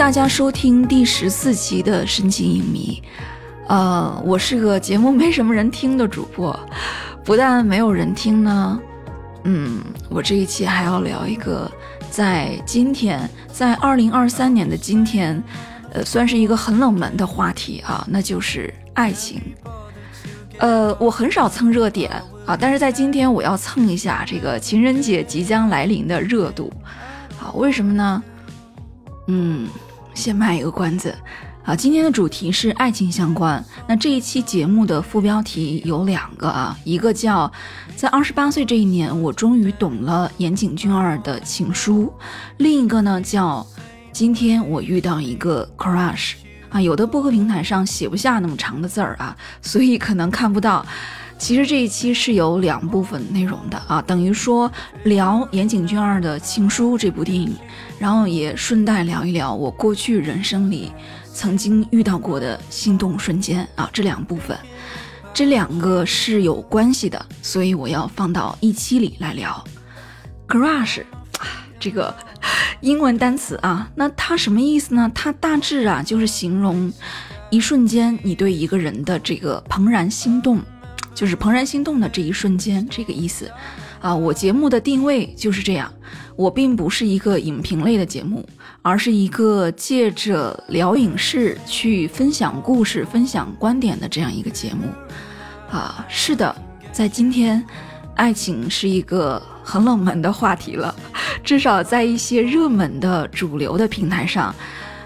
大家收听第十四期的深情影迷。呃，我是个节目没什么人听的主播，不但没有人听呢，嗯，我这一期还要聊一个在今天，在二零二三年的今天，呃，算是一个很冷门的话题啊，那就是爱情。呃，我很少蹭热点啊，但是在今天我要蹭一下这个情人节即将来临的热度。好，为什么呢？嗯，先卖一个关子。啊，今天的主题是爱情相关。那这一期节目的副标题有两个啊，一个叫“在二十八岁这一年，我终于懂了岩井俊二的情书”，另一个呢叫“今天我遇到一个 crush”。啊，有的播客平台上写不下那么长的字儿啊，所以可能看不到。其实这一期是有两部分内容的啊，等于说聊岩井俊二的情书这部电影，然后也顺带聊一聊我过去人生里曾经遇到过的心动瞬间啊，这两部分，这两个是有关系的，所以我要放到一期里来聊。crush，这个英文单词啊，那它什么意思呢？它大致啊就是形容一瞬间你对一个人的这个怦然心动。就是怦然心动的这一瞬间，这个意思，啊，我节目的定位就是这样，我并不是一个影评类的节目，而是一个借着聊影视去分享故事、分享观点的这样一个节目，啊，是的，在今天，爱情是一个很冷门的话题了，至少在一些热门的主流的平台上，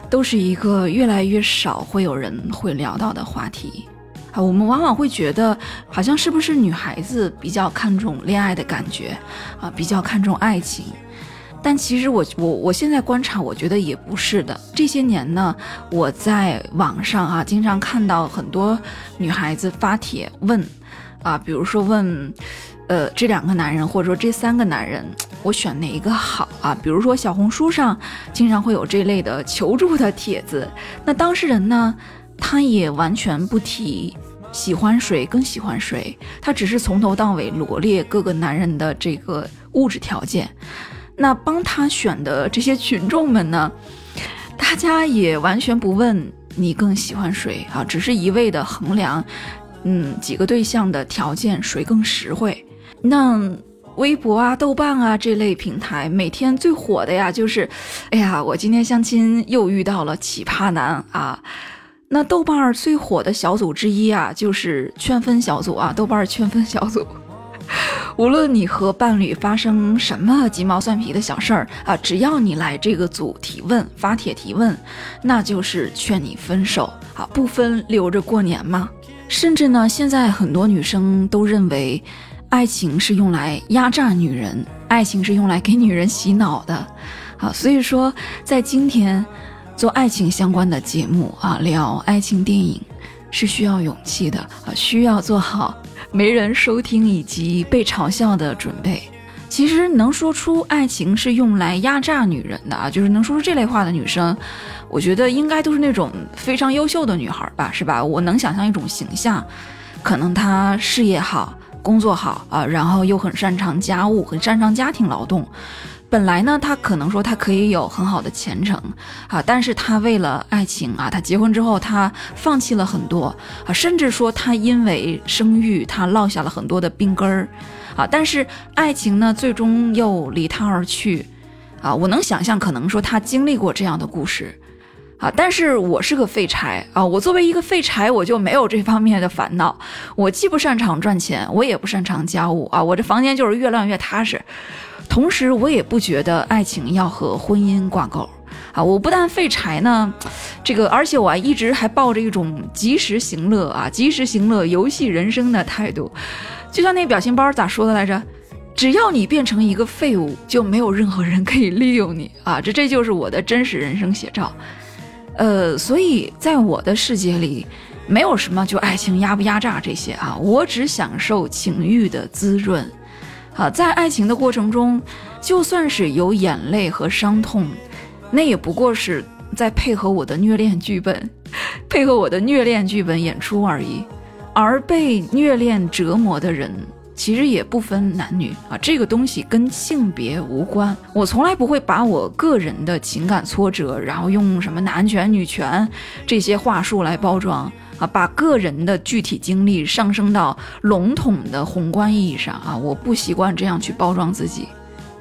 都是一个越来越少会有人会聊到的话题。啊，我们往往会觉得，好像是不是女孩子比较看重恋爱的感觉，啊，比较看重爱情。但其实我我我现在观察，我觉得也不是的。这些年呢，我在网上啊，经常看到很多女孩子发帖问，啊，比如说问，呃，这两个男人，或者说这三个男人，我选哪一个好啊？比如说小红书上经常会有这类的求助的帖子，那当事人呢？他也完全不提喜欢谁更喜欢谁，他只是从头到尾罗列各个男人的这个物质条件。那帮他选的这些群众们呢，大家也完全不问你更喜欢谁啊，只是一味的衡量，嗯，几个对象的条件谁更实惠。那微博啊、豆瓣啊这类平台每天最火的呀，就是，哎呀，我今天相亲又遇到了奇葩男啊。那豆瓣儿最火的小组之一啊，就是劝分小组啊。豆瓣儿劝分小组，无论你和伴侣发生什么鸡毛蒜皮的小事儿啊，只要你来这个组提问、发帖提问，那就是劝你分手啊，不分留着过年吗？甚至呢，现在很多女生都认为，爱情是用来压榨女人，爱情是用来给女人洗脑的，啊，所以说在今天。做爱情相关的节目啊，聊爱情电影是需要勇气的啊，需要做好没人收听以及被嘲笑的准备。其实能说出爱情是用来压榨女人的啊，就是能说出这类话的女生，我觉得应该都是那种非常优秀的女孩吧，是吧？我能想象一种形象，可能她事业好，工作好啊，然后又很擅长家务，很擅长家庭劳动。本来呢，他可能说他可以有很好的前程啊，但是他为了爱情啊，他结婚之后他放弃了很多啊，甚至说他因为生育他落下了很多的病根儿啊，但是爱情呢，最终又离他而去啊。我能想象，可能说他经历过这样的故事啊，但是我是个废柴啊，我作为一个废柴，我就没有这方面的烦恼，我既不擅长赚钱，我也不擅长家务啊，我这房间就是越乱越踏实。同时，我也不觉得爱情要和婚姻挂钩啊！我不但废柴呢，这个，而且我还一直还抱着一种及时行乐啊、及时行乐、游戏人生的态度。就像那表情包咋说的来着？只要你变成一个废物，就没有任何人可以利用你啊！这这就是我的真实人生写照。呃，所以在我的世界里，没有什么就爱情压不压榨这些啊，我只享受情欲的滋润。好，在爱情的过程中，就算是有眼泪和伤痛，那也不过是在配合我的虐恋剧本，配合我的虐恋剧本演出而已。而被虐恋折磨的人，其实也不分男女啊，这个东西跟性别无关。我从来不会把我个人的情感挫折，然后用什么男权、女权这些话术来包装把个人的具体经历上升到笼统的宏观意义上啊，我不习惯这样去包装自己。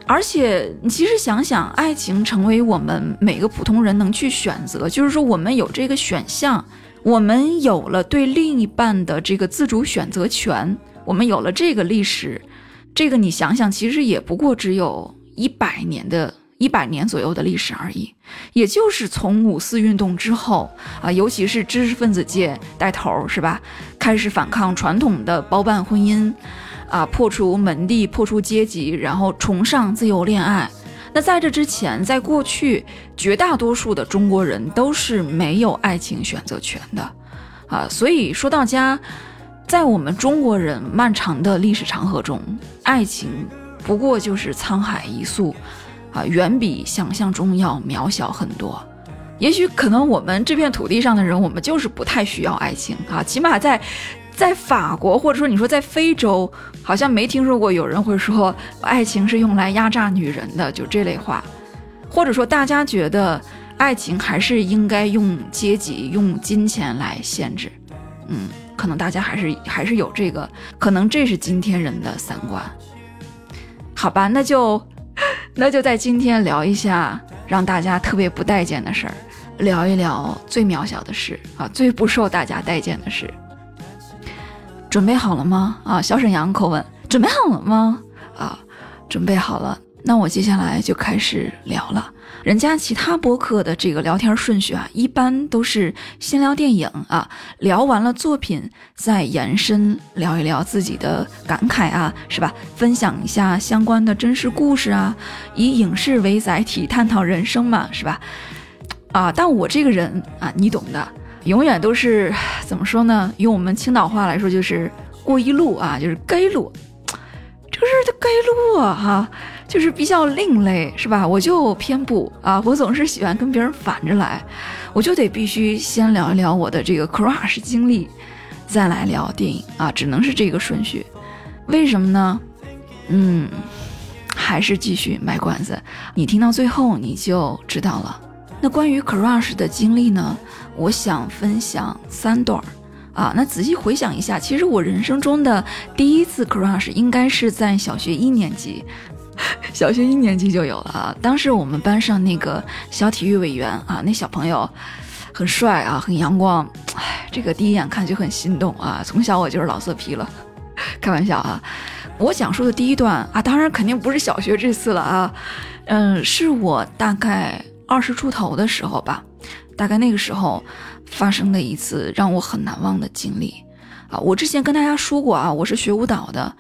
而且，你其实想想，爱情成为我们每个普通人能去选择，就是说我们有这个选项，我们有了对另一半的这个自主选择权。我们有了这个历史，这个你想想，其实也不过只有一百年的一百年左右的历史而已。也就是从五四运动之后啊，尤其是知识分子界带头，是吧？开始反抗传统的包办婚姻，啊，破除门第，破除阶级，然后崇尚自由恋爱。那在这之前，在过去，绝大多数的中国人都是没有爱情选择权的，啊，所以说到家。在我们中国人漫长的历史长河中，爱情不过就是沧海一粟，啊，远比想象中要渺小很多。也许可能我们这片土地上的人，我们就是不太需要爱情啊。起码在在法国，或者说你说在非洲，好像没听说过有人会说爱情是用来压榨女人的，就这类话。或者说大家觉得爱情还是应该用阶级、用金钱来限制，嗯。可能大家还是还是有这个，可能这是今天人的三观，好吧，那就那就在今天聊一下让大家特别不待见的事儿，聊一聊最渺小的事啊，最不受大家待见的事。准备好了吗？啊，小沈阳口吻，准备好了吗？啊，准备好了，那我接下来就开始聊了。人家其他播客的这个聊天顺序啊，一般都是先聊电影啊，聊完了作品再延伸聊一聊自己的感慨啊，是吧？分享一下相关的真实故事啊，以影视为载体探讨人生嘛，是吧？啊，但我这个人啊，你懂的，永远都是怎么说呢？用我们青岛话来说，就是过一路啊，就是该路，就是该路啊，哈。就是比较另类，是吧？我就偏不啊，我总是喜欢跟别人反着来，我就得必须先聊一聊我的这个 crush 经历，再来聊电影啊，只能是这个顺序。为什么呢？嗯，还是继续卖关子，你听到最后你就知道了。那关于 crush 的经历呢，我想分享三段儿啊。那仔细回想一下，其实我人生中的第一次 crush 应该是在小学一年级。小学一年级就有了啊！当时我们班上那个小体育委员啊，那小朋友很帅啊，很阳光，哎，这个第一眼看就很心动啊。从小我就是老色批了，开玩笑啊。我讲述的第一段啊，当然肯定不是小学这次了啊，嗯，是我大概二十出头的时候吧，大概那个时候发生的一次让我很难忘的经历啊。我之前跟大家说过啊，我是学舞蹈的。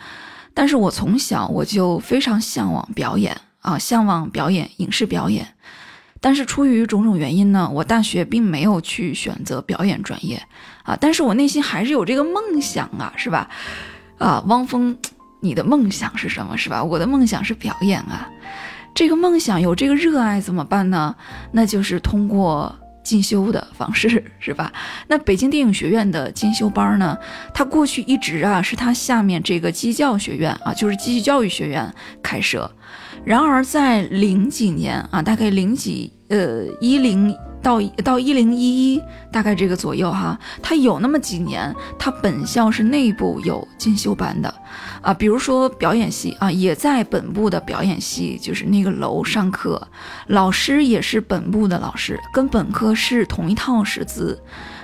但是我从小我就非常向往表演啊，向往表演影视表演。但是出于种种原因呢，我大学并没有去选择表演专业啊。但是我内心还是有这个梦想啊，是吧？啊，汪峰，你的梦想是什么？是吧？我的梦想是表演啊。这个梦想有这个热爱怎么办呢？那就是通过。进修的方式 是吧？那北京电影学院的进修班呢？它过去一直啊是它下面这个机教学院啊，就是机器教育学院开设。然而在零几年啊，大概零几呃一零。到到一零一一大概这个左右哈，他有那么几年，他本校是内部有进修班的，啊，比如说表演系啊，也在本部的表演系，就是那个楼上课，老师也是本部的老师，跟本科是同一套师资。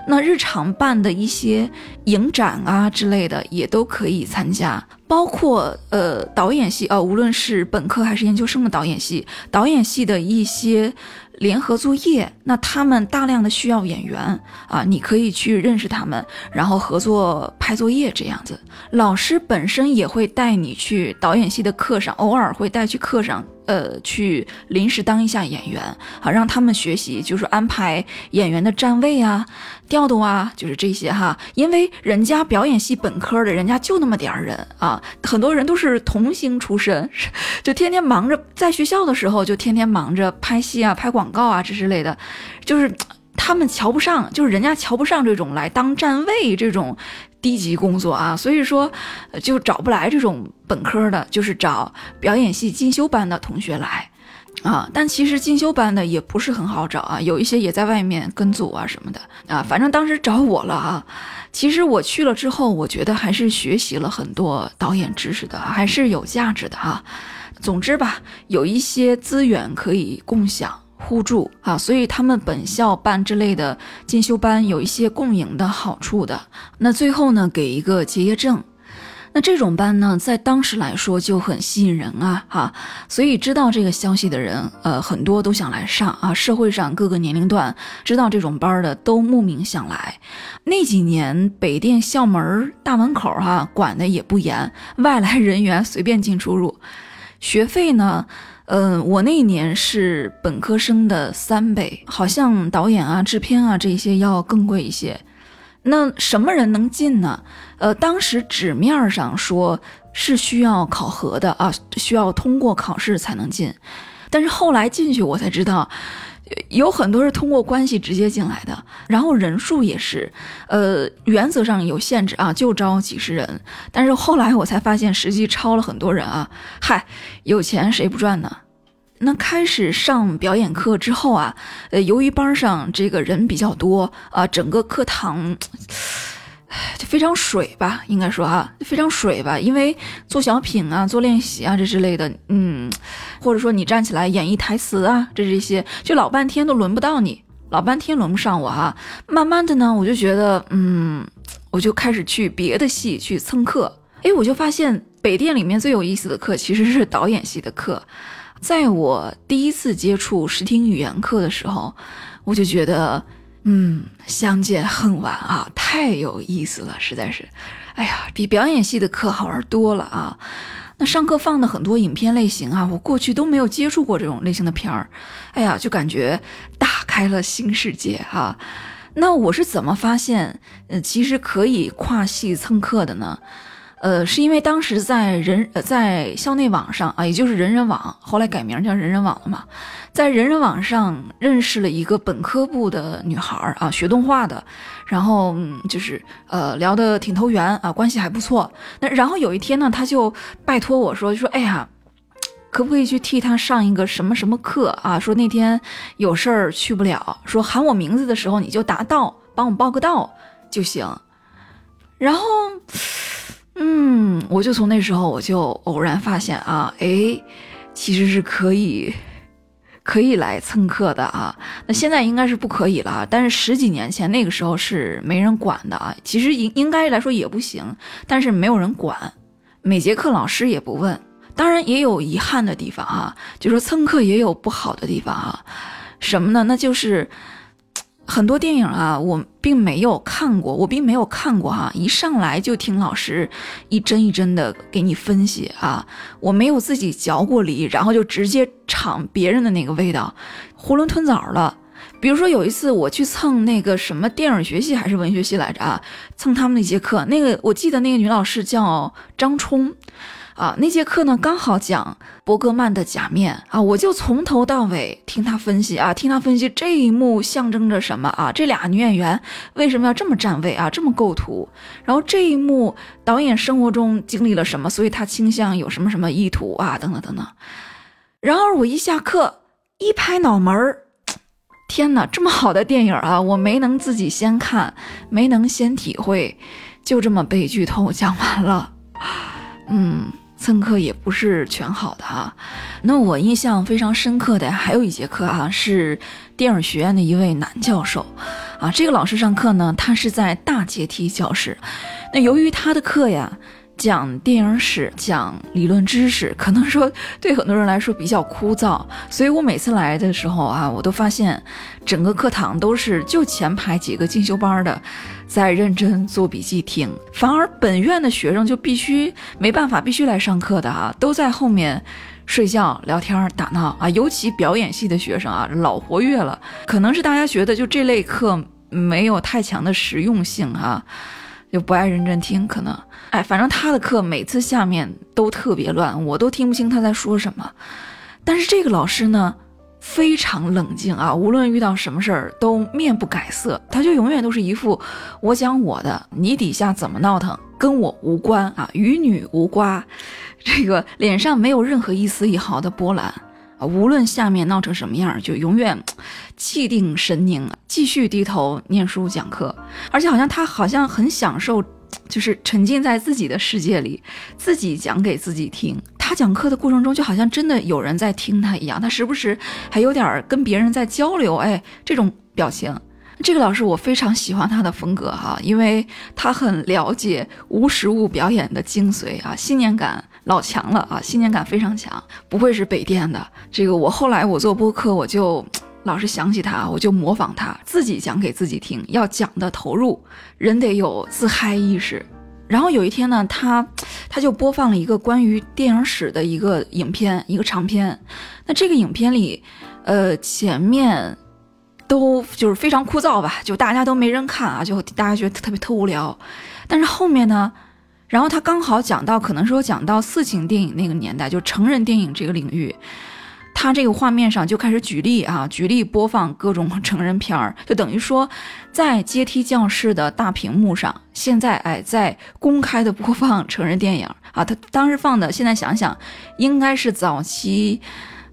那日常办的一些影展啊之类的，也都可以参加，包括呃导演系啊，无论是本科还是研究生的导演系，导演系的一些。联合作业，那他们大量的需要演员啊，你可以去认识他们，然后合作拍作业这样子。老师本身也会带你去导演系的课上，偶尔会带去课上。呃，去临时当一下演员，好让他们学习，就是安排演员的站位啊、调度啊，就是这些哈。因为人家表演系本科的，人家就那么点儿人啊，很多人都是童星出身，就天天忙着在学校的时候，就天天忙着拍戏啊、拍广告啊这之类的，就是他们瞧不上，就是人家瞧不上这种来当站位这种低级工作啊，所以说就找不来这种本科的，就是找表演系进修班的同学来啊。但其实进修班的也不是很好找啊，有一些也在外面跟组啊什么的啊。反正当时找我了啊。其实我去了之后，我觉得还是学习了很多导演知识的，还是有价值的哈。总之吧，有一些资源可以共享。互助啊，所以他们本校办之类的进修班有一些共赢的好处的。那最后呢，给一个结业证。那这种班呢，在当时来说就很吸引人啊，哈。所以知道这个消息的人，呃，很多都想来上啊。社会上各个年龄段知道这种班的都慕名想来。那几年北电校门大门口哈管的也不严，外来人员随便进出入。学费呢？嗯，我那一年是本科生的三倍，好像导演啊、制片啊这些要更贵一些。那什么人能进呢？呃，当时纸面上说是需要考核的啊，需要通过考试才能进。但是后来进去我才知道。有很多是通过关系直接进来的，然后人数也是，呃，原则上有限制啊，就招几十人。但是后来我才发现，实际超了很多人啊。嗨，有钱谁不赚呢？那开始上表演课之后啊，呃，由于班上这个人比较多啊，整个课堂。就非常水吧，应该说啊，非常水吧，因为做小品啊、做练习啊这之类的，嗯，或者说你站起来演绎台词啊，这这些，就老半天都轮不到你，老半天轮不上我哈。慢慢的呢，我就觉得，嗯，我就开始去别的系去蹭课，哎，我就发现北电里面最有意思的课其实是导演系的课。在我第一次接触视听语言课的时候，我就觉得。嗯，相见恨晚啊，太有意思了，实在是，哎呀，比表演系的课好玩多了啊。那上课放的很多影片类型啊，我过去都没有接触过这种类型的片儿，哎呀，就感觉打开了新世界哈。那我是怎么发现，呃，其实可以跨系蹭课的呢？呃，是因为当时在人呃在校内网上啊，也就是人人网，后来改名叫人人网了嘛，在人人网上认识了一个本科部的女孩儿啊，学动画的，然后就是呃聊得挺投缘啊，关系还不错。那然后有一天呢，他就拜托我说，说哎呀，可不可以去替他上一个什么什么课啊？说那天有事儿去不了，说喊我名字的时候你就答到，帮我报个到就行。然后。嗯，我就从那时候我就偶然发现啊，哎，其实是可以，可以来蹭课的啊。那现在应该是不可以了，但是十几年前那个时候是没人管的啊。其实应应该来说也不行，但是没有人管，每节课老师也不问。当然也有遗憾的地方哈，就说蹭课也有不好的地方哈。什么呢？那就是。很多电影啊，我并没有看过，我并没有看过哈。一上来就听老师一帧一帧的给你分析啊，我没有自己嚼过梨，然后就直接尝别人的那个味道，囫囵吞枣了。比如说有一次我去蹭那个什么电影学系还是文学系来着啊，蹭他们那节课，那个我记得那个女老师叫张冲。啊，那节课呢刚好讲伯格曼的《假面》啊，我就从头到尾听他分析啊，听他分析这一幕象征着什么啊？这俩女演员为什么要这么站位啊？这么构图？然后这一幕导演生活中经历了什么？所以他倾向有什么什么意图啊？等等等等。然而我一下课一拍脑门儿，天哪，这么好的电影啊，我没能自己先看，没能先体会，就这么被剧透讲完了。嗯。蹭课也不是全好的哈，那我印象非常深刻的还有一节课啊，是电影学院的一位男教授，啊，这个老师上课呢，他是在大阶梯教室，那由于他的课呀。讲电影史，讲理论知识，可能说对很多人来说比较枯燥，所以我每次来的时候啊，我都发现整个课堂都是就前排几个进修班的在认真做笔记听，反而本院的学生就必须没办法，必须来上课的啊，都在后面睡觉、聊天、打闹啊，尤其表演系的学生啊，老活跃了，可能是大家觉得就这类课没有太强的实用性啊。就不爱认真听，可能，哎，反正他的课每次下面都特别乱，我都听不清他在说什么。但是这个老师呢，非常冷静啊，无论遇到什么事儿都面不改色，他就永远都是一副我讲我的，你底下怎么闹腾跟我无关啊，与女无瓜，这个脸上没有任何一丝一毫的波澜。啊，无论下面闹成什么样，就永远气定神宁，继续低头念书讲课，而且好像他好像很享受，就是沉浸在自己的世界里，自己讲给自己听。他讲课的过程中，就好像真的有人在听他一样，他时不时还有点跟别人在交流，哎，这种表情。这个老师我非常喜欢他的风格哈，因为他很了解无实物表演的精髓啊，信念感老强了啊，信念感非常强，不会是北电的。这个我后来我做播客，我就老是想起他，我就模仿他，自己讲给自己听，要讲的投入，人得有自嗨意识。然后有一天呢，他他就播放了一个关于电影史的一个影片，一个长片。那这个影片里，呃，前面都就是非常枯燥吧，就大家都没人看啊，就大家觉得特别特无聊。但是后面呢，然后他刚好讲到，可能说讲到色情电影那个年代，就成人电影这个领域。他这个画面上就开始举例啊，举例播放各种成人片儿，就等于说，在阶梯教室的大屏幕上，现在哎在公开的播放成人电影啊。他 当时放的，现在想想，应该是早期，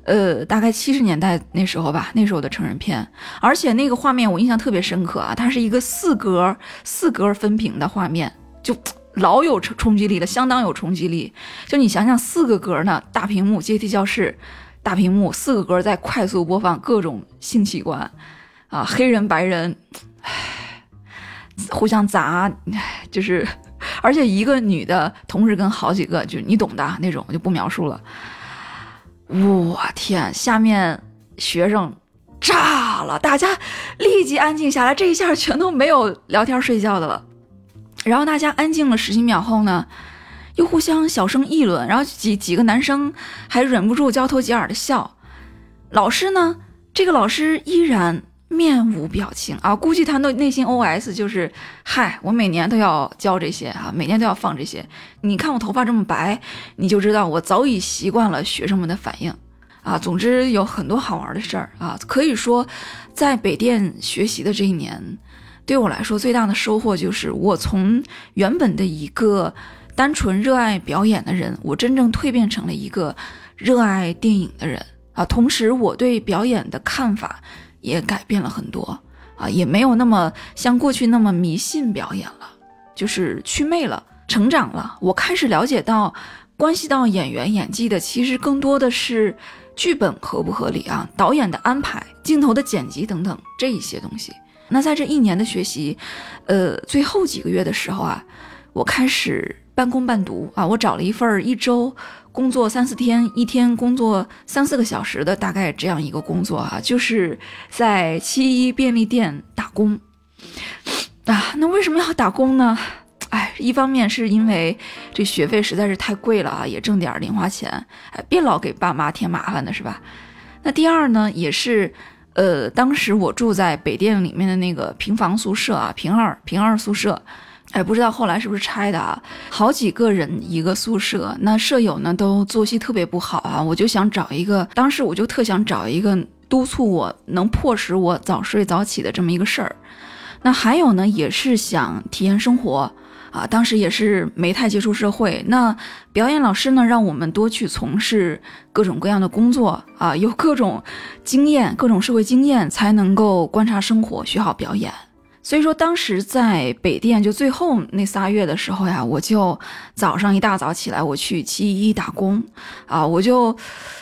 呃，大概七十年代那时候吧，那时候的成人片。而且那个画面我印象特别深刻啊，它是一个四格四格分屏的画面，就老有冲冲击力了，相当有冲击力。就你想想，四个格呢，大屏幕阶梯教室。大屏幕四个格在快速播放各种性器官，啊，黑人白人，唉，互相砸，就是，而且一个女的同时跟好几个，就你懂的那种，我就不描述了。我天，下面学生炸了，大家立即安静下来，这一下全都没有聊天睡觉的了。然后大家安静了十几秒后呢？又互相小声议论，然后几几个男生还忍不住交头接耳的笑。老师呢？这个老师依然面无表情啊，估计他内内心 OS 就是：嗨，我每年都要教这些哈，每年都要放这些。你看我头发这么白，你就知道我早已习惯了学生们的反应啊。总之有很多好玩的事儿啊，可以说，在北电学习的这一年，对我来说最大的收获就是我从原本的一个。单纯热爱表演的人，我真正蜕变成了一个热爱电影的人啊！同时，我对表演的看法也改变了很多啊，也没有那么像过去那么迷信表演了，就是祛魅了，成长了。我开始了解到，关系到演员演技的，其实更多的是剧本合不合理啊，导演的安排、镜头的剪辑等等这一些东西。那在这一年的学习，呃，最后几个月的时候啊，我开始。半工半读啊，我找了一份一周工作三四天，一天工作三四个小时的大概这样一个工作啊，就是在七一便利店打工啊。那为什么要打工呢？哎，一方面是因为这学费实在是太贵了啊，也挣点零花钱，哎，别老给爸妈添麻烦的是吧？那第二呢，也是，呃，当时我住在北电里面的那个平房宿舍啊，平二平二宿舍。哎，不知道后来是不是拆的啊？好几个人一个宿舍，那舍友呢都作息特别不好啊。我就想找一个，当时我就特想找一个督促我能迫使我早睡早起的这么一个事儿。那还有呢，也是想体验生活啊。当时也是没太接触社会。那表演老师呢，让我们多去从事各种各样的工作啊，有各种经验、各种社会经验，才能够观察生活，学好表演。所以说，当时在北电就最后那仨月的时候呀，我就早上一大早起来，我去七一打工，啊，我就，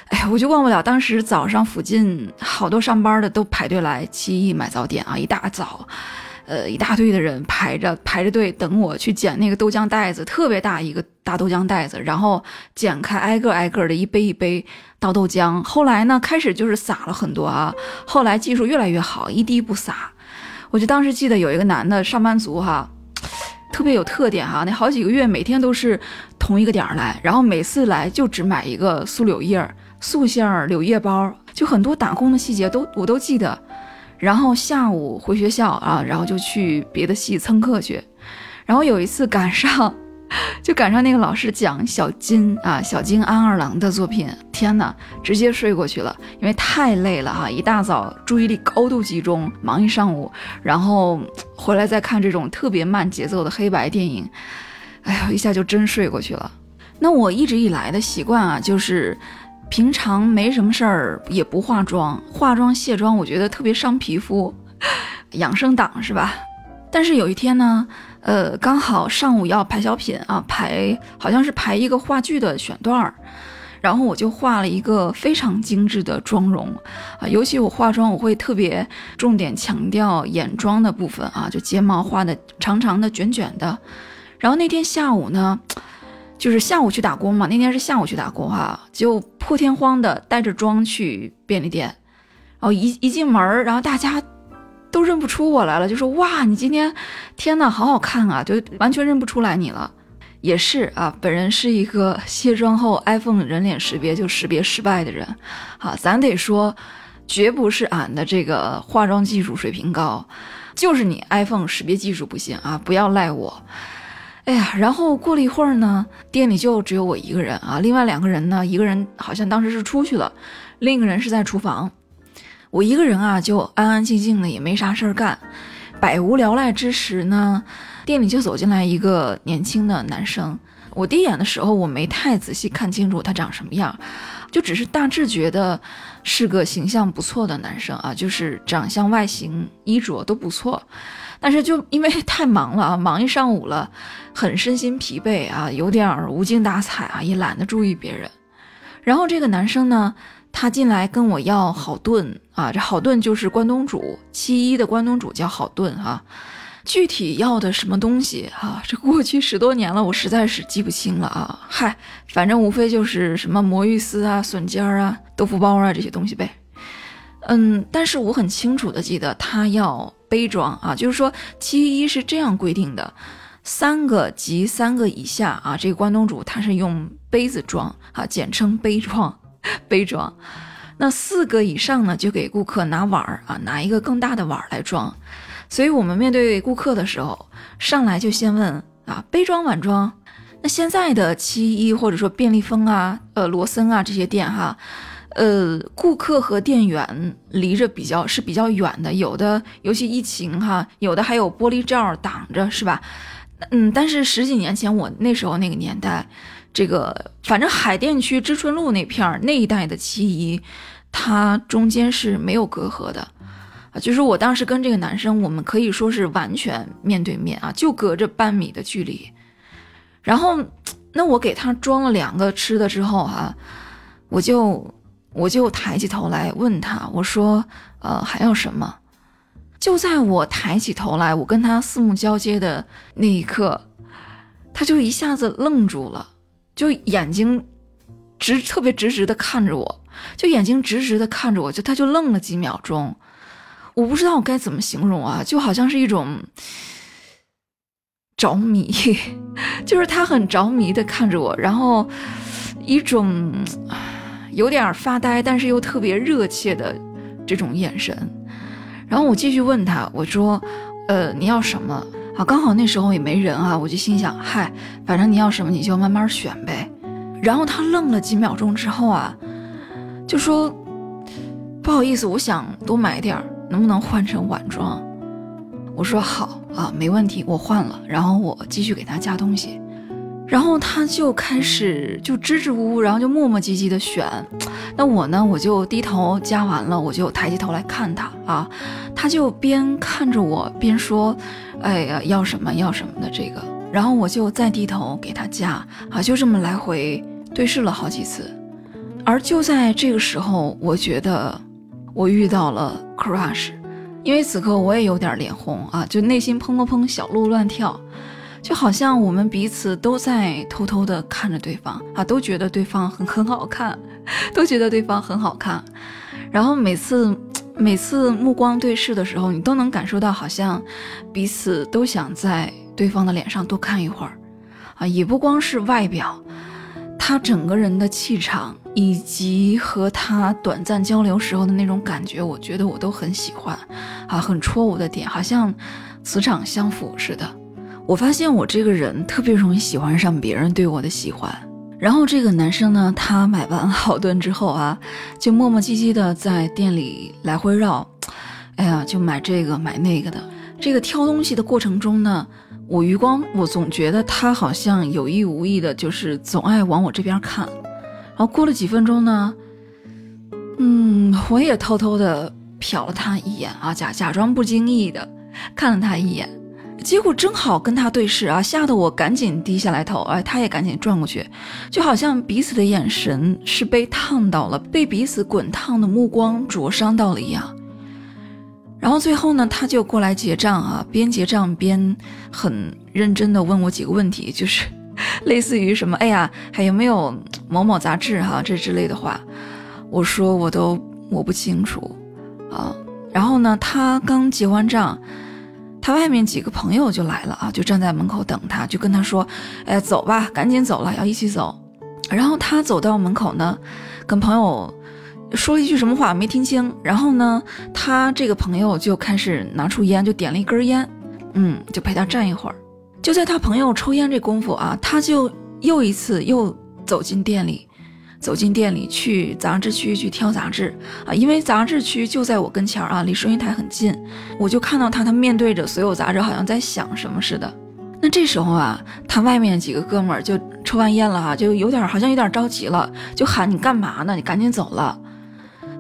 哎，我就忘不了当时早上附近好多上班的都排队来七一买早点啊，一大早，呃，一大堆的人排着排着队等我去捡那个豆浆袋子，特别大一个大豆浆袋子，然后剪开挨个挨个的一杯一杯倒豆浆。后来呢，开始就是撒了很多啊，后来技术越来越好，一滴不洒。我就当时记得有一个男的上班族哈，特别有特点哈，那好几个月每天都是同一个点儿来，然后每次来就只买一个素柳叶素馅儿柳叶包，就很多打工的细节都我都记得。然后下午回学校啊，然后就去别的系蹭课去。然后有一次赶上 就赶上那个老师讲小金啊，小金安二郎的作品，天哪，直接睡过去了，因为太累了哈，一大早注意力高度集中，忙一上午，然后回来再看这种特别慢节奏的黑白电影，哎呀，一下就真睡过去了。那我一直以来的习惯啊，就是平常没什么事儿也不化妆，化妆卸妆，我觉得特别伤皮肤，养生党是吧？但是有一天呢。呃，刚好上午要排小品啊，排好像是排一个话剧的选段儿，然后我就化了一个非常精致的妆容啊，尤其我化妆我会特别重点强调眼妆的部分啊，就睫毛画的长长的、卷卷的。然后那天下午呢，就是下午去打工嘛，那天是下午去打工哈，就破天荒的带着妆去便利店，然后一一进门，然后大家。都认不出我来了，就说哇，你今天天呐，好好看啊，就完全认不出来你了。也是啊，本人是一个卸妆后 iPhone 人脸识别就识别失败的人。好，咱得说，绝不是俺的这个化妆技术水平高，就是你 iPhone 识别技术不行啊，不要赖我。哎呀，然后过了一会儿呢，店里就只有我一个人啊，另外两个人呢，一个人好像当时是出去了，另一个人是在厨房。我一个人啊，就安安静静的，也没啥事儿干，百无聊赖之时呢，店里就走进来一个年轻的男生。我第一眼的时候，我没太仔细看清楚他长什么样，就只是大致觉得是个形象不错的男生啊，就是长相、外形、衣着都不错。但是就因为太忙了啊，忙一上午了，很身心疲惫啊，有点无精打采啊，也懒得注意别人。然后这个男生呢。他进来跟我要好炖啊，这好炖就是关东煮，七一的关东煮叫好炖哈。具体要的什么东西哈，这过去十多年了，我实在是记不清了啊。嗨，反正无非就是什么魔芋丝啊、笋尖儿啊、豆腐包啊这些东西呗。嗯，但是我很清楚的记得他要杯装啊，就是说七一是这样规定的，三个及三个以下啊，这个关东煮它是用杯子装啊，简称杯装。杯装，那四个以上呢，就给顾客拿碗儿啊，拿一个更大的碗儿来装。所以，我们面对顾客的时候，上来就先问啊，杯装碗装。那现在的七一或者说便利蜂啊，呃，罗森啊这些店哈，呃，顾客和店员离着比较是比较远的，有的尤其疫情哈，有的还有玻璃罩挡着，是吧？嗯，但是十几年前我那时候那个年代。这个反正海淀区知春路那片儿那一带的七姨，它中间是没有隔阂的，啊，就是我当时跟这个男生，我们可以说是完全面对面啊，就隔着半米的距离。然后，那我给他装了两个吃的之后哈，我就我就抬起头来问他，我说，呃，还要什么？就在我抬起头来，我跟他四目交接的那一刻，他就一下子愣住了。就眼睛直特别直直的看着我，就眼睛直直的看着我，就他就愣了几秒钟，我不知道我该怎么形容啊，就好像是一种着迷，就是他很着迷的看着我，然后一种有点发呆，但是又特别热切的这种眼神，然后我继续问他，我说，呃，你要什么？啊，刚好那时候也没人啊，我就心想，嗨，反正你要什么你就慢慢选呗。然后他愣了几秒钟之后啊，就说：“不好意思，我想多买点儿，能不能换成碗装？”我说：“好啊，没问题，我换了。”然后我继续给他加东西。然后他就开始就支支吾吾，然后就磨磨唧唧的选。那我呢，我就低头加完了，我就抬起头来看他啊，他就边看着我边说：“哎呀，要什么要什么的这个。”然后我就再低头给他加啊，就这么来回对视了好几次。而就在这个时候，我觉得我遇到了 crush，因为此刻我也有点脸红啊，就内心砰砰砰小鹿乱跳。就好像我们彼此都在偷偷的看着对方啊，都觉得对方很 很好看，都觉得对方很好看。然后每次每次目光对视的时候，你都能感受到，好像彼此都想在对方的脸上多看一会儿啊。也不光是外表，他整个人的气场以及和他短暂交流时候的那种感觉，我觉得我都很喜欢啊，很戳我的点，好像磁场相符似的。我发现我这个人特别容易喜欢上别人对我的喜欢。然后这个男生呢，他买完好顿之后啊，就磨磨唧唧的在店里来回绕，哎呀，就买这个买那个的。这个挑东西的过程中呢，我余光我总觉得他好像有意无意的，就是总爱往我这边看。然后过了几分钟呢，嗯，我也偷偷的瞟了他一眼啊，假假装不经意的看了他一眼。结果正好跟他对视啊，吓得我赶紧低下来头，哎，他也赶紧转过去，就好像彼此的眼神是被烫到了，被彼此滚烫的目光灼伤到了一样。然后最后呢，他就过来结账啊，边结账边很认真的问我几个问题，就是类似于什么，哎呀，还有没有某某杂志哈，这之类的话。我说我都摸不清楚啊。然后呢，他刚结完账。他外面几个朋友就来了啊，就站在门口等他，就跟他说：“哎，走吧，赶紧走了，要一起走。”然后他走到门口呢，跟朋友说了一句什么话没听清。然后呢，他这个朋友就开始拿出烟，就点了一根烟，嗯，就陪他站一会儿。就在他朋友抽烟这功夫啊，他就又一次又走进店里。走进店里去杂志区去挑杂志啊，因为杂志区就在我跟前啊，离收银台很近。我就看到他，他面对着所有杂志，好像在想什么似的。那这时候啊，他外面几个哥们儿就抽完烟了啊，就有点好像有点着急了，就喊你干嘛呢？你赶紧走了。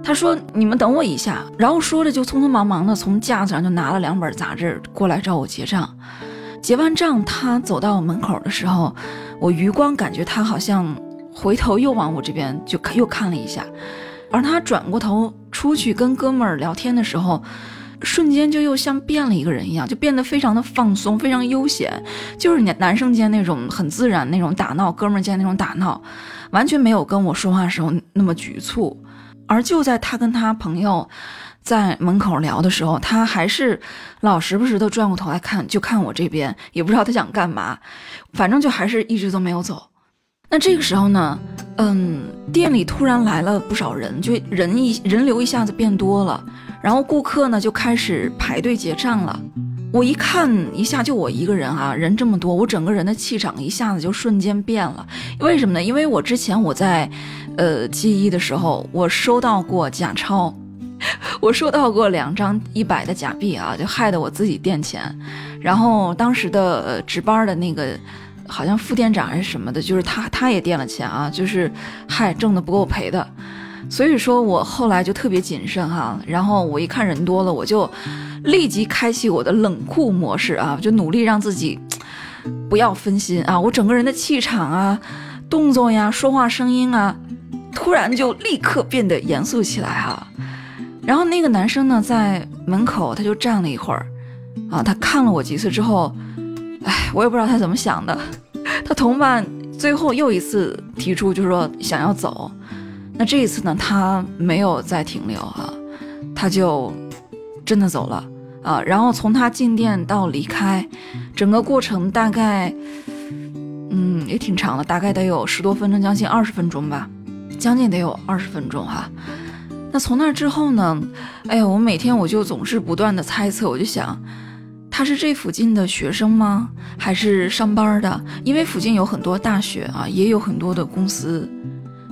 他说你们等我一下，然后说着就匆匆忙忙的从架子上就拿了两本杂志过来找我结账。结完账，他走到我门口的时候，我余光感觉他好像。回头又往我这边就看又看了一下，而他转过头出去跟哥们儿聊天的时候，瞬间就又像变了一个人一样，就变得非常的放松，非常悠闲，就是男男生间那种很自然那种打闹，哥们儿间那种打闹，完全没有跟我说话时候那么局促。而就在他跟他朋友在门口聊的时候，他还是老时不时的转过头来看，就看我这边，也不知道他想干嘛，反正就还是一直都没有走。那这个时候呢，嗯，店里突然来了不少人，就人一人流一下子变多了，然后顾客呢就开始排队结账了。我一看，一下就我一个人啊，人这么多，我整个人的气场一下子就瞬间变了。为什么呢？因为我之前我在，呃，记忆的时候，我收到过假钞，我收到过两张一百的假币啊，就害得我自己垫钱。然后当时的值班的那个。好像副店长还是什么的，就是他，他也垫了钱啊，就是嗨挣的不够赔的，所以说我后来就特别谨慎哈。然后我一看人多了，我就立即开启我的冷酷模式啊，就努力让自己不要分心啊。我整个人的气场啊、动作呀、说话声音啊，突然就立刻变得严肃起来哈。然后那个男生呢，在门口他就站了一会儿啊，他看了我几次之后。哎，我也不知道他怎么想的。他同伴最后又一次提出，就是说想要走。那这一次呢，他没有再停留啊，他就真的走了啊。然后从他进店到离开，整个过程大概，嗯，也挺长的，大概得有十多分钟，将近二十分钟吧，将近得有二十分钟哈。那从那之后呢，哎呀，我每天我就总是不断的猜测，我就想。他是这附近的学生吗？还是上班的？因为附近有很多大学啊，也有很多的公司。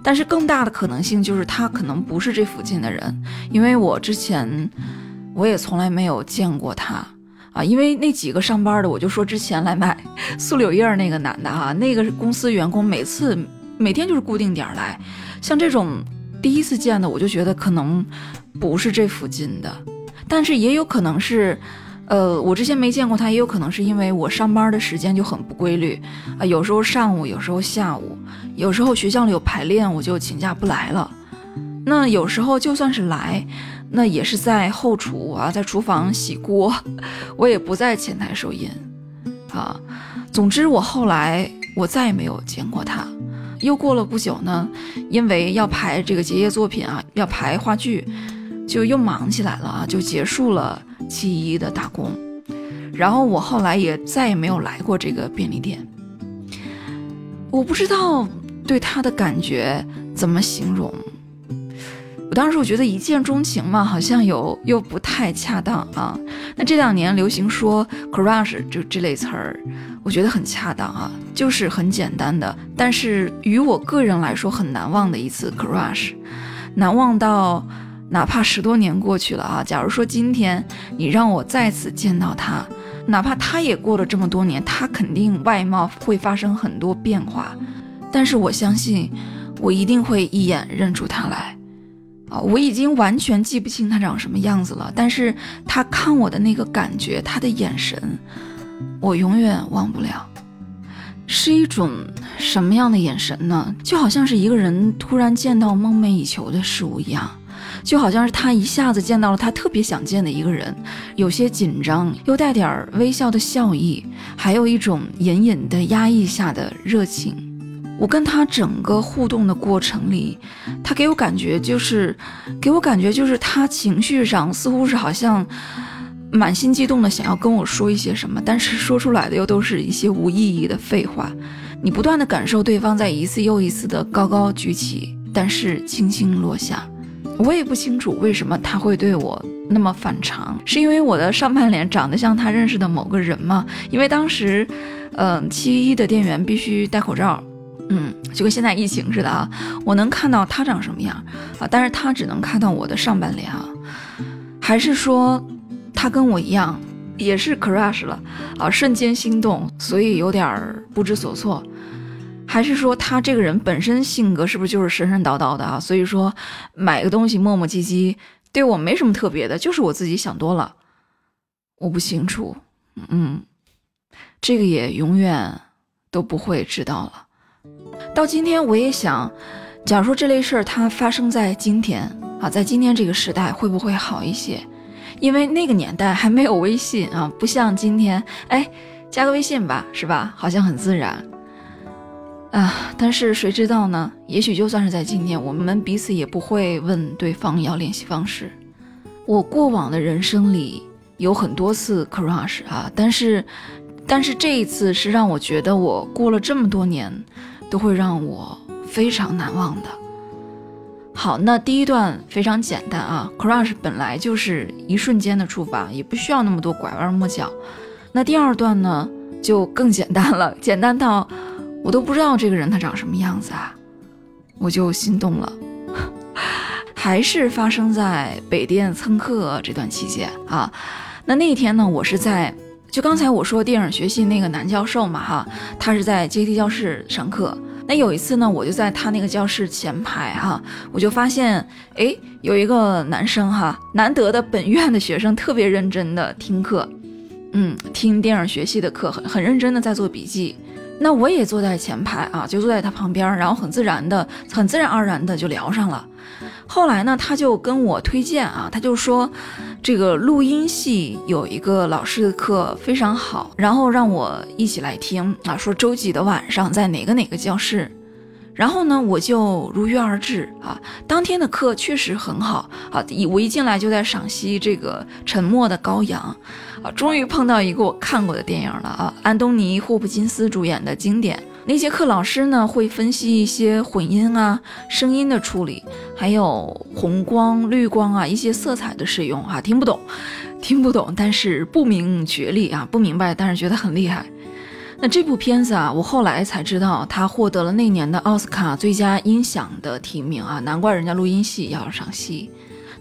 但是更大的可能性就是他可能不是这附近的人，因为我之前我也从来没有见过他啊。因为那几个上班的，我就说之前来买 素柳叶那个男的哈，那个公司员工每次每天就是固定点来。像这种第一次见的，我就觉得可能不是这附近的，但是也有可能是。呃，我之前没见过他，也有可能是因为我上班的时间就很不规律啊，有时候上午，有时候下午，有时候学校里有排练，我就请假不来了。那有时候就算是来，那也是在后厨啊，在厨房洗锅，我也不在前台收银啊。总之，我后来我再也没有见过他。又过了不久呢，因为要排这个结业作品啊，要排话剧，就又忙起来了啊，就结束了。七一的打工，然后我后来也再也没有来过这个便利店。我不知道对他的感觉怎么形容，我当时我觉得一见钟情嘛，好像有又不太恰当啊。那这两年流行说 crush 就这类词儿，我觉得很恰当啊，就是很简单的，但是于我个人来说很难忘的一次 crush，难忘到哪怕十多年过去了啊，假如说今天你让我再次见到他。哪怕他也过了这么多年，他肯定外貌会发生很多变化，但是我相信，我一定会一眼认出他来。啊，我已经完全记不清他长什么样子了，但是他看我的那个感觉，他的眼神，我永远忘不了。是一种什么样的眼神呢？就好像是一个人突然见到梦寐以求的事物一样。就好像是他一下子见到了他特别想见的一个人，有些紧张，又带点微笑的笑意，还有一种隐隐的压抑下的热情。我跟他整个互动的过程里，他给我感觉就是，给我感觉就是他情绪上似乎是好像满心激动的想要跟我说一些什么，但是说出来的又都是一些无意义的废话。你不断的感受对方在一次又一次的高高举起，但是轻轻落下。我也不清楚为什么他会对我那么反常，是因为我的上半脸长得像他认识的某个人吗？因为当时，嗯，七一的店员必须戴口罩，嗯，就跟现在疫情似的啊。我能看到他长什么样啊，但是他只能看到我的上半脸啊。还是说，他跟我一样，也是 crush 了啊，瞬间心动，所以有点不知所措。还是说他这个人本身性格是不是就是神神叨叨的啊？所以说买个东西磨磨唧唧，对我没什么特别的，就是我自己想多了。我不清楚，嗯，这个也永远都不会知道了。到今天我也想，假如说这类事儿它发生在今天啊，在今天这个时代会不会好一些？因为那个年代还没有微信啊，不像今天，哎，加个微信吧，是吧？好像很自然。啊！但是谁知道呢？也许就算是在今天，我们彼此也不会问对方要联系方式。我过往的人生里有很多次 crush 啊，但是，但是这一次是让我觉得我过了这么多年都会让我非常难忘的。好，那第一段非常简单啊，crush 本来就是一瞬间的触发，也不需要那么多拐弯抹角。那第二段呢，就更简单了，简单到。我都不知道这个人他长什么样子啊，我就心动了。还是发生在北电蹭课这段期间啊。那那天呢，我是在就刚才我说电影学系那个男教授嘛哈，他是在阶梯教室上课。那有一次呢，我就在他那个教室前排哈，我就发现哎，有一个男生哈，难得的本院的学生特别认真的听课，嗯，听电影学系的课很很认真的在做笔记。那我也坐在前排啊，就坐在他旁边，然后很自然的、很自然而然的就聊上了。后来呢，他就跟我推荐啊，他就说这个录音系有一个老师的课非常好，然后让我一起来听啊，说周几的晚上在哪个哪个教室。然后呢，我就如约而至啊。当天的课确实很好啊，一我一进来就在赏析这个《沉默的羔羊》，啊，终于碰到一个我看过的电影了啊，安东尼·霍普金斯主演的经典。那节课老师呢会分析一些混音啊、声音的处理，还有红光、绿光啊一些色彩的使用啊，听不懂，听不懂，但是不明觉厉啊，不明白，但是觉得很厉害。那这部片子啊，我后来才知道，他获得了那年的奥斯卡最佳音响的提名啊，难怪人家录音系要上戏。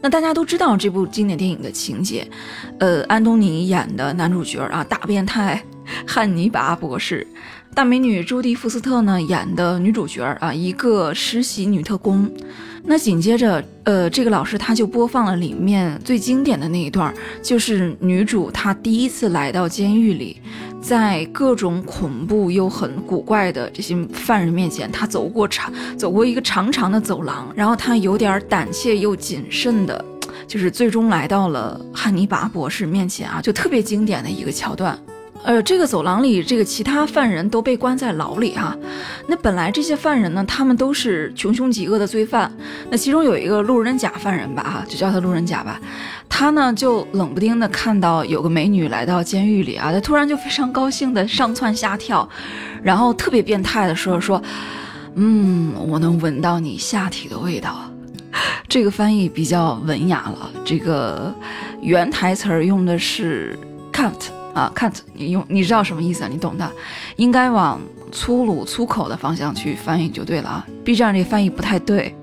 那大家都知道这部经典电影的情节，呃，安东尼演的男主角啊，大变态汉尼拔博士，大美女朱迪福斯特呢演的女主角啊，一个实习女特工。那紧接着，呃，这个老师他就播放了里面最经典的那一段，就是女主她第一次来到监狱里。在各种恐怖又很古怪的这些犯人面前，他走过长，走过一个长长的走廊，然后他有点胆怯又谨慎的，就是最终来到了汉尼拔博士面前啊，就特别经典的一个桥段。呃，这个走廊里，这个其他犯人都被关在牢里哈。那本来这些犯人呢，他们都是穷凶极恶的罪犯。那其中有一个路人甲犯人吧，哈，就叫他路人甲吧。他呢，就冷不丁的看到有个美女来到监狱里啊，他突然就非常高兴的上蹿下跳，然后特别变态的说说，嗯，我能闻到你下体的味道。这个翻译比较文雅了。这个原台词儿用的是 “cut” 啊，“cut”，你用你知道什么意思啊？你懂的，应该往粗鲁粗口的方向去翻译就对了啊。B 站这翻译不太对。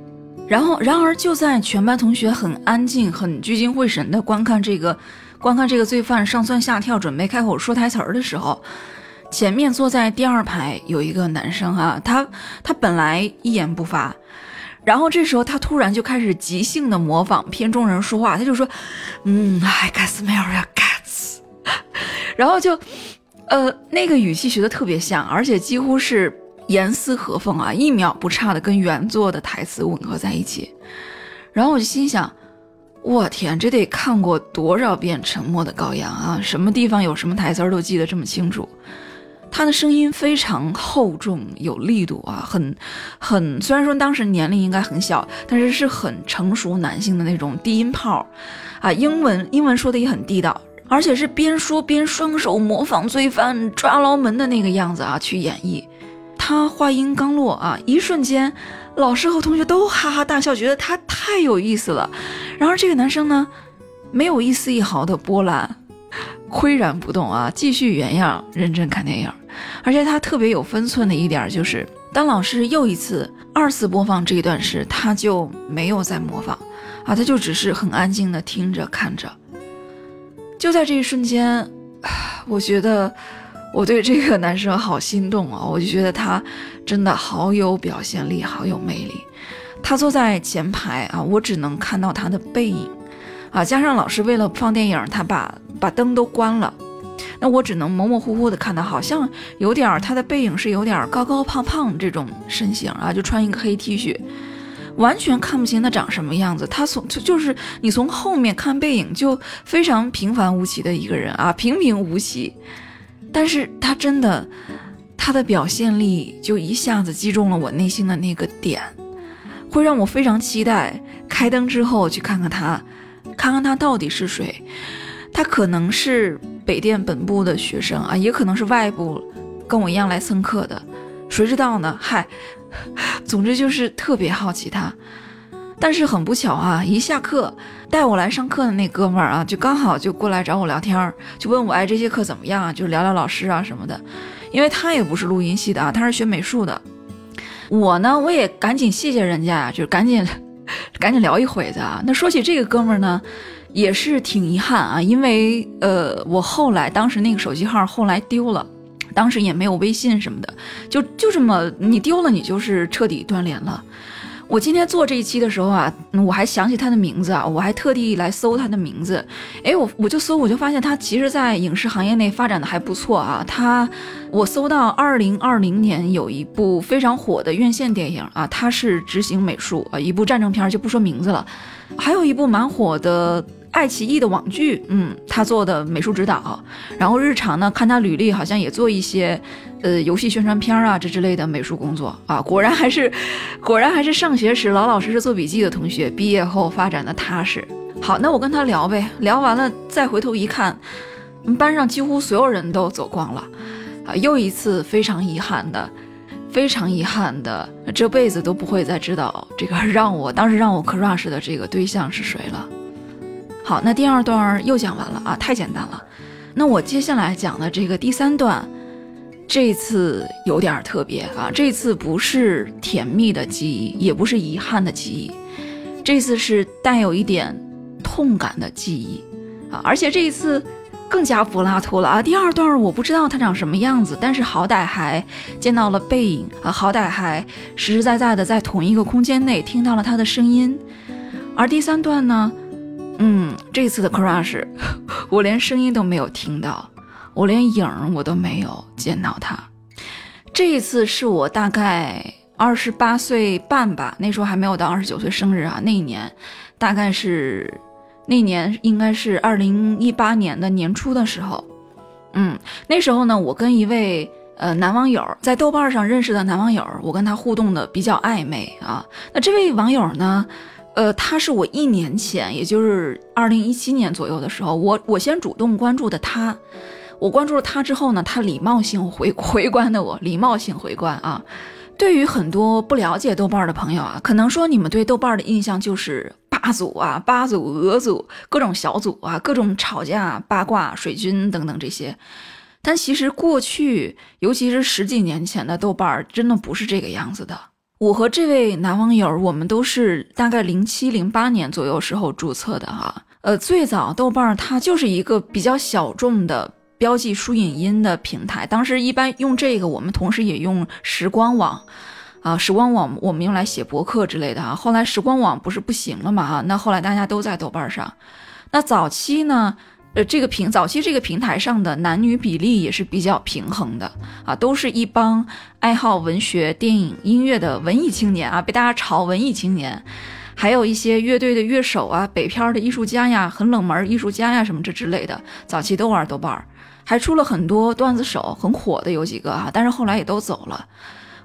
然后，然而就在全班同学很安静、很聚精会神的观看这个观看这个罪犯上蹿下跳，准备开口说台词儿的时候，前面坐在第二排有一个男生啊，他他本来一言不发。然后这时候他突然就开始即兴的模仿片中人说话，他就说：“嗯，I can smell a。”然后就，呃，那个语气学的特别像，而且几乎是严丝合缝啊，一秒不差的跟原作的台词吻合在一起。然后我就心想：“我天，这得看过多少遍《沉默的羔羊》啊？什么地方有什么台词都记得这么清楚。”他的声音非常厚重有力度啊，很 很虽然说当时年龄应该很小，但是是很成熟男性的那种低音炮，啊，英文英文说的也很地道，而且是边说边双手模仿罪犯抓牢门的那个样子啊去演绎。他话音刚落啊，一瞬间，老师和同学都哈哈大笑，觉得他太有意思了。然而这个男生呢，没有一丝一毫的波澜。岿然不动啊，继续原样认真看电影。而且他特别有分寸的一点就是，当老师又一次二次播放这一段时，他就没有再模仿啊，他就只是很安静的听着看着。就在这一瞬间，我觉得我对这个男生好心动啊！我就觉得他真的好有表现力，好有魅力。他坐在前排啊，我只能看到他的背影。啊，加上老师为了放电影，他把把灯都关了，那我只能模模糊糊的看到，好像有点儿他的背影是有点儿高高胖胖这种身形啊，就穿一个黑 T 恤，完全看不清他长什么样子。他从就就是你从后面看背影就非常平凡无奇的一个人啊，平平无奇，但是他真的他的表现力就一下子击中了我内心的那个点，会让我非常期待开灯之后去看看他。看看他到底是谁，他可能是北电本部的学生啊，也可能是外部跟我一样来蹭课的，谁知道呢？嗨，总之就是特别好奇他。但是很不巧啊，一下课带我来上课的那哥们儿啊，就刚好就过来找我聊天儿，就问我哎这些课怎么样啊？就聊聊老师啊什么的，因为他也不是录音系的啊，他是学美术的。我呢，我也赶紧谢谢人家啊，就赶紧。赶紧聊一会子啊！那说起这个哥们儿呢，也是挺遗憾啊，因为呃，我后来当时那个手机号后来丢了，当时也没有微信什么的，就就这么你丢了，你就是彻底断联了。我今天做这一期的时候啊，我还想起他的名字啊，我还特地来搜他的名字。哎，我我就搜，我就发现他其实，在影视行业内发展的还不错啊。他，我搜到二零二零年有一部非常火的院线电影啊，他是执行美术啊，一部战争片就不说名字了，还有一部蛮火的。爱奇艺的网剧，嗯，他做的美术指导，然后日常呢，看他履历好像也做一些，呃，游戏宣传片啊这之类的美术工作啊，果然还是，果然还是上学时老老实实做笔记的同学，毕业后发展的踏实。好，那我跟他聊呗，聊完了再回头一看，班上几乎所有人都走光了，啊，又一次非常遗憾的，非常遗憾的，这辈子都不会再知道这个让我当时让我 crush 的这个对象是谁了。好，那第二段又讲完了啊，太简单了。那我接下来讲的这个第三段，这次有点特别啊，这次不是甜蜜的记忆，也不是遗憾的记忆，这次是带有一点痛感的记忆啊，而且这一次更加柏拉图了啊。第二段我不知道他长什么样子，但是好歹还见到了背影啊，好歹还实实在在的在同一个空间内听到了他的声音，而第三段呢？嗯，这次的 crush，我连声音都没有听到，我连影儿我都没有见到他。这一次是我大概二十八岁半吧，那时候还没有到二十九岁生日啊。那一年，大概是那年应该是二零一八年的年初的时候。嗯，那时候呢，我跟一位呃男网友在豆瓣上认识的男网友，我跟他互动的比较暧昧啊。那这位网友呢？呃，他是我一年前，也就是二零一七年左右的时候，我我先主动关注的他，我关注了他之后呢，他礼貌性回 回关的我，礼貌性回关啊，对于很多不了解豆瓣的朋友啊，可能说你们对豆瓣的印象就是八组啊、八组、俄组、各种小组啊、各种吵架、八卦、水军等等这些。但其实过去，尤其是十几年前的豆瓣，真的不是这个样子的。我和这位男网友，我们都是大概零七零八年左右时候注册的哈。呃，最早豆瓣它就是一个比较小众的。标记书影音的平台，当时一般用这个，我们同时也用时光网，啊，时光网我们用来写博客之类的啊。后来时光网不是不行了嘛？啊，那后来大家都在豆瓣上。那早期呢，呃，这个平早期这个平台上的男女比例也是比较平衡的啊，都是一帮爱好文学、电影、音乐的文艺青年啊，被大家嘲文艺青年，还有一些乐队的乐手啊，北漂的艺术家呀，很冷门艺术家呀，什么这之类的，早期都玩豆瓣儿。还出了很多段子手，很火的有几个啊，但是后来也都走了。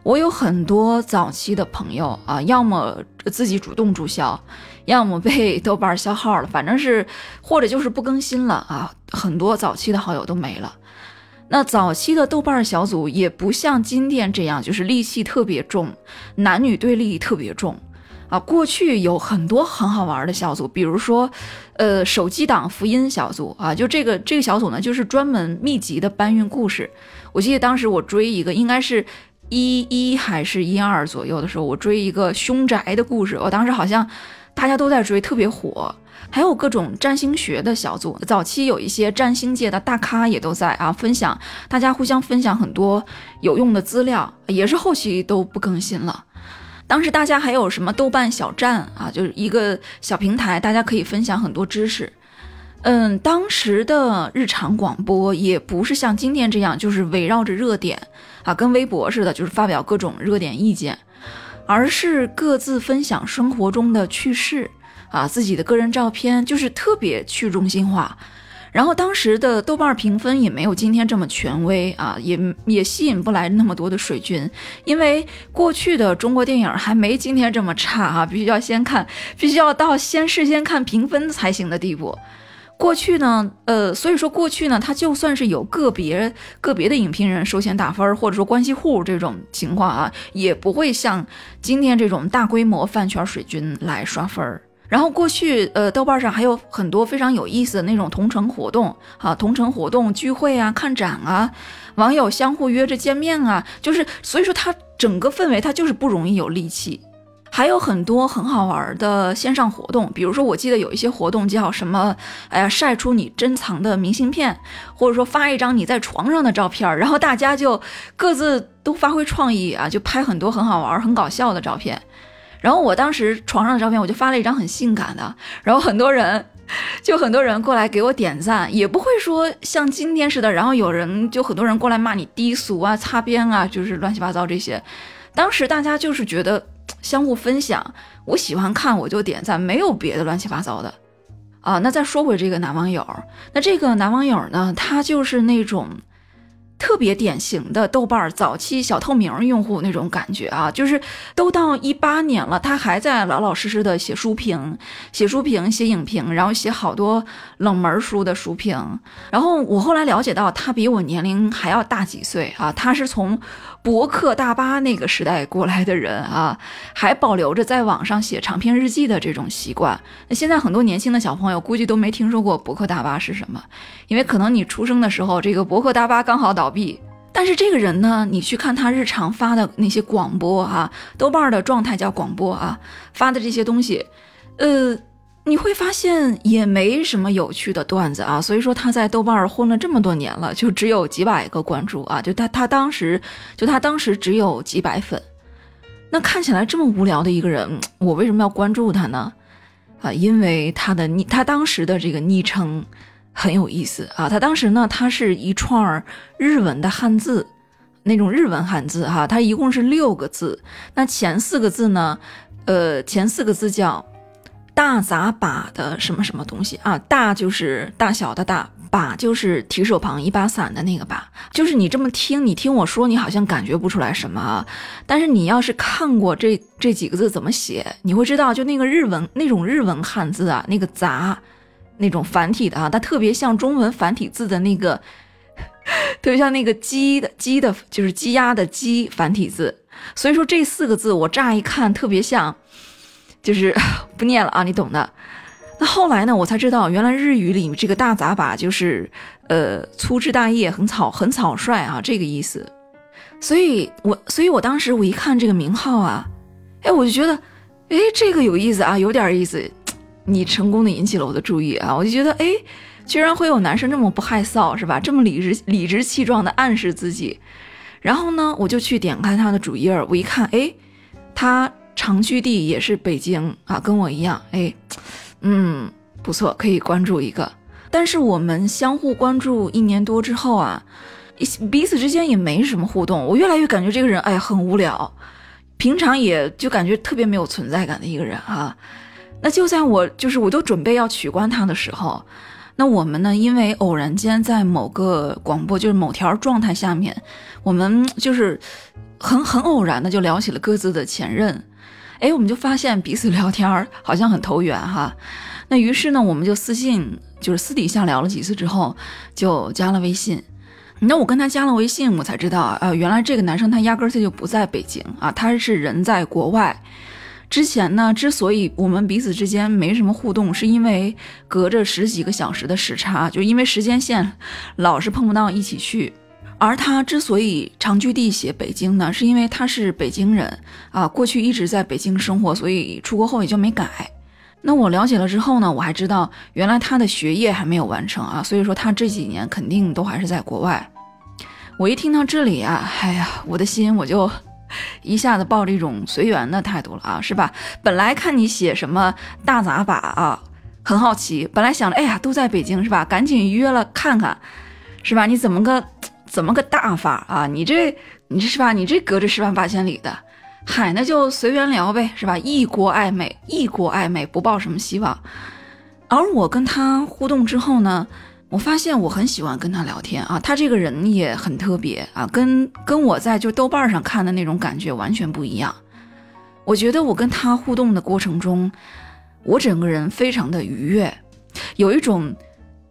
我有很多早期的朋友啊，要么自己主动注销，要么被豆瓣消号了，反正是或者就是不更新了啊。很多早期的好友都没了。那早期的豆瓣小组也不像今天这样，就是戾气特别重，男女对立特别重。啊，过去有很多很好玩的小组，比如说，呃，手机党福音小组啊，就这个这个小组呢，就是专门密集的搬运故事。我记得当时我追一个，应该是一一还是一二左右的时候，我追一个凶宅的故事，我当时好像大家都在追，特别火。还有各种占星学的小组，早期有一些占星界的大咖也都在啊，分享，大家互相分享很多有用的资料，也是后期都不更新了。当时大家还有什么豆瓣小站啊，就是一个小平台，大家可以分享很多知识。嗯，当时的日常广播也不是像今天这样，就是围绕着热点啊，跟微博似的，就是发表各种热点意见，而是各自分享生活中的趣事啊，自己的个人照片，就是特别去中心化。然后当时的豆瓣评分也没有今天这么权威啊，也也吸引不来那么多的水军，因为过去的中国电影还没今天这么差啊，必须要先看，必须要到先事先看评分才行的地步。过去呢，呃，所以说过去呢，他就算是有个别个别的影评人收钱打分，或者说关系户这种情况啊，也不会像今天这种大规模饭圈水军来刷分儿。然后过去，呃，豆瓣上还有很多非常有意思的那种同城活动，啊，同城活动聚会啊，看展啊，网友相互约着见面啊，就是所以说它整个氛围它就是不容易有戾气。还有很多很好玩的线上活动，比如说我记得有一些活动叫什么，哎呀，晒出你珍藏的明信片，或者说发一张你在床上的照片，然后大家就各自都发挥创意啊，就拍很多很好玩、很搞笑的照片。然后我当时床上的照片，我就发了一张很性感的，然后很多人，就很多人过来给我点赞，也不会说像今天似的，然后有人就很多人过来骂你低俗啊、擦边啊，就是乱七八糟这些。当时大家就是觉得相互分享，我喜欢看我就点赞，没有别的乱七八糟的啊。那再说回这个男网友，那这个男网友呢，他就是那种。特别典型的豆瓣早期小透明用户那种感觉啊，就是都到一八年了，他还在老老实实的写书评、写书评、写影评，然后写好多冷门书的书评。然后我后来了解到，他比我年龄还要大几岁啊，他是从。博客大巴那个时代过来的人啊，还保留着在网上写长篇日记的这种习惯。那现在很多年轻的小朋友估计都没听说过博客大巴是什么，因为可能你出生的时候，这个博客大巴刚好倒闭。但是这个人呢，你去看他日常发的那些广播啊，豆瓣的状态叫广播啊，发的这些东西，呃。你会发现也没什么有趣的段子啊，所以说他在豆瓣儿混了这么多年了，就只有几百个关注啊，就他他当时就他当时只有几百粉，那看起来这么无聊的一个人，我为什么要关注他呢？啊，因为他的昵他当时的这个昵称很有意思啊，他当时呢，他是一串日文的汉字，那种日文汉字哈，它一共是六个字，那前四个字呢，呃，前四个字叫。大杂把的什么什么东西啊？大就是大小的大，把就是提手旁一把伞的那个把。就是你这么听，你听我说，你好像感觉不出来什么啊。但是你要是看过这这几个字怎么写，你会知道，就那个日文那种日文汉字啊，那个杂，那种繁体的啊，它特别像中文繁体字的那个，特别像那个鸡的鸡的，就是鸡鸭的鸡繁体字。所以说这四个字我乍一看特别像，就是 不念了啊，你懂的。那后来呢，我才知道原来日语里这个大杂把就是呃粗枝大叶，很草很草率啊这个意思。所以我所以我当时我一看这个名号啊，哎，我就觉得哎这个有意思啊，有点意思。你成功的引起了我的注意啊，我就觉得哎，居然会有男生这么不害臊是吧？这么理直理直气壮的暗示自己。然后呢，我就去点开他的主页，我一看，哎，他常居地也是北京啊，跟我一样，哎，嗯，不错，可以关注一个。但是我们相互关注一年多之后啊，彼此之间也没什么互动，我越来越感觉这个人，哎，很无聊，平常也就感觉特别没有存在感的一个人啊。那就在我就是我都准备要取关他的时候。那我们呢？因为偶然间在某个广播，就是某条状态下面，我们就是很很偶然的就聊起了各自的前任。哎，我们就发现彼此聊天好像很投缘哈。那于是呢，我们就私信，就是私底下聊了几次之后，就加了微信。那我跟他加了微信，我才知道啊，原来这个男生他压根儿他就不在北京啊，他是人在国外。之前呢，之所以我们彼此之间没什么互动，是因为隔着十几个小时的时差，就因为时间线老是碰不到一起去。而他之所以长居地写北京呢，是因为他是北京人啊，过去一直在北京生活，所以出国后也就没改。那我了解了之后呢，我还知道原来他的学业还没有完成啊，所以说他这几年肯定都还是在国外。我一听到这里啊，哎呀，我的心我就。一下子抱着一种随缘的态度了啊，是吧？本来看你写什么大杂把啊，很好奇。本来想着，哎呀，都在北京是吧？赶紧约了看看，是吧？你怎么个怎么个大法啊？你这你这是吧？你这隔着十万八千里的，嗨，那就随缘聊呗，是吧？异国暧昧，异国暧昧，不抱什么希望。而我跟他互动之后呢？我发现我很喜欢跟他聊天啊，他这个人也很特别啊，跟跟我在就豆瓣上看的那种感觉完全不一样。我觉得我跟他互动的过程中，我整个人非常的愉悦，有一种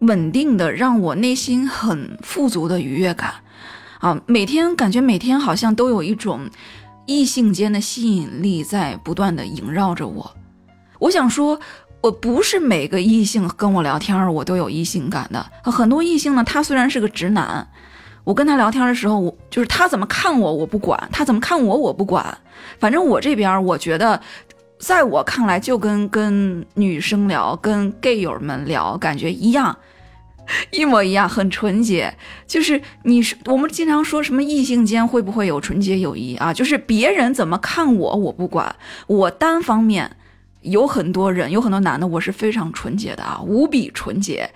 稳定的让我内心很富足的愉悦感啊，每天感觉每天好像都有一种异性间的吸引力在不断的萦绕着我。我想说。我不是每个异性跟我聊天，我都有异性感的。很多异性呢，他虽然是个直男，我跟他聊天的时候，我就是他怎么看我，我不管；他怎么看我，我不管。反正我这边，我觉得，在我看来，就跟跟女生聊，跟 gay 友们聊，感觉一样，一模一样，很纯洁。就是你是，我们经常说什么异性间会不会有纯洁友谊啊？就是别人怎么看我，我不管，我单方面。有很多人，有很多男的，我是非常纯洁的啊，无比纯洁，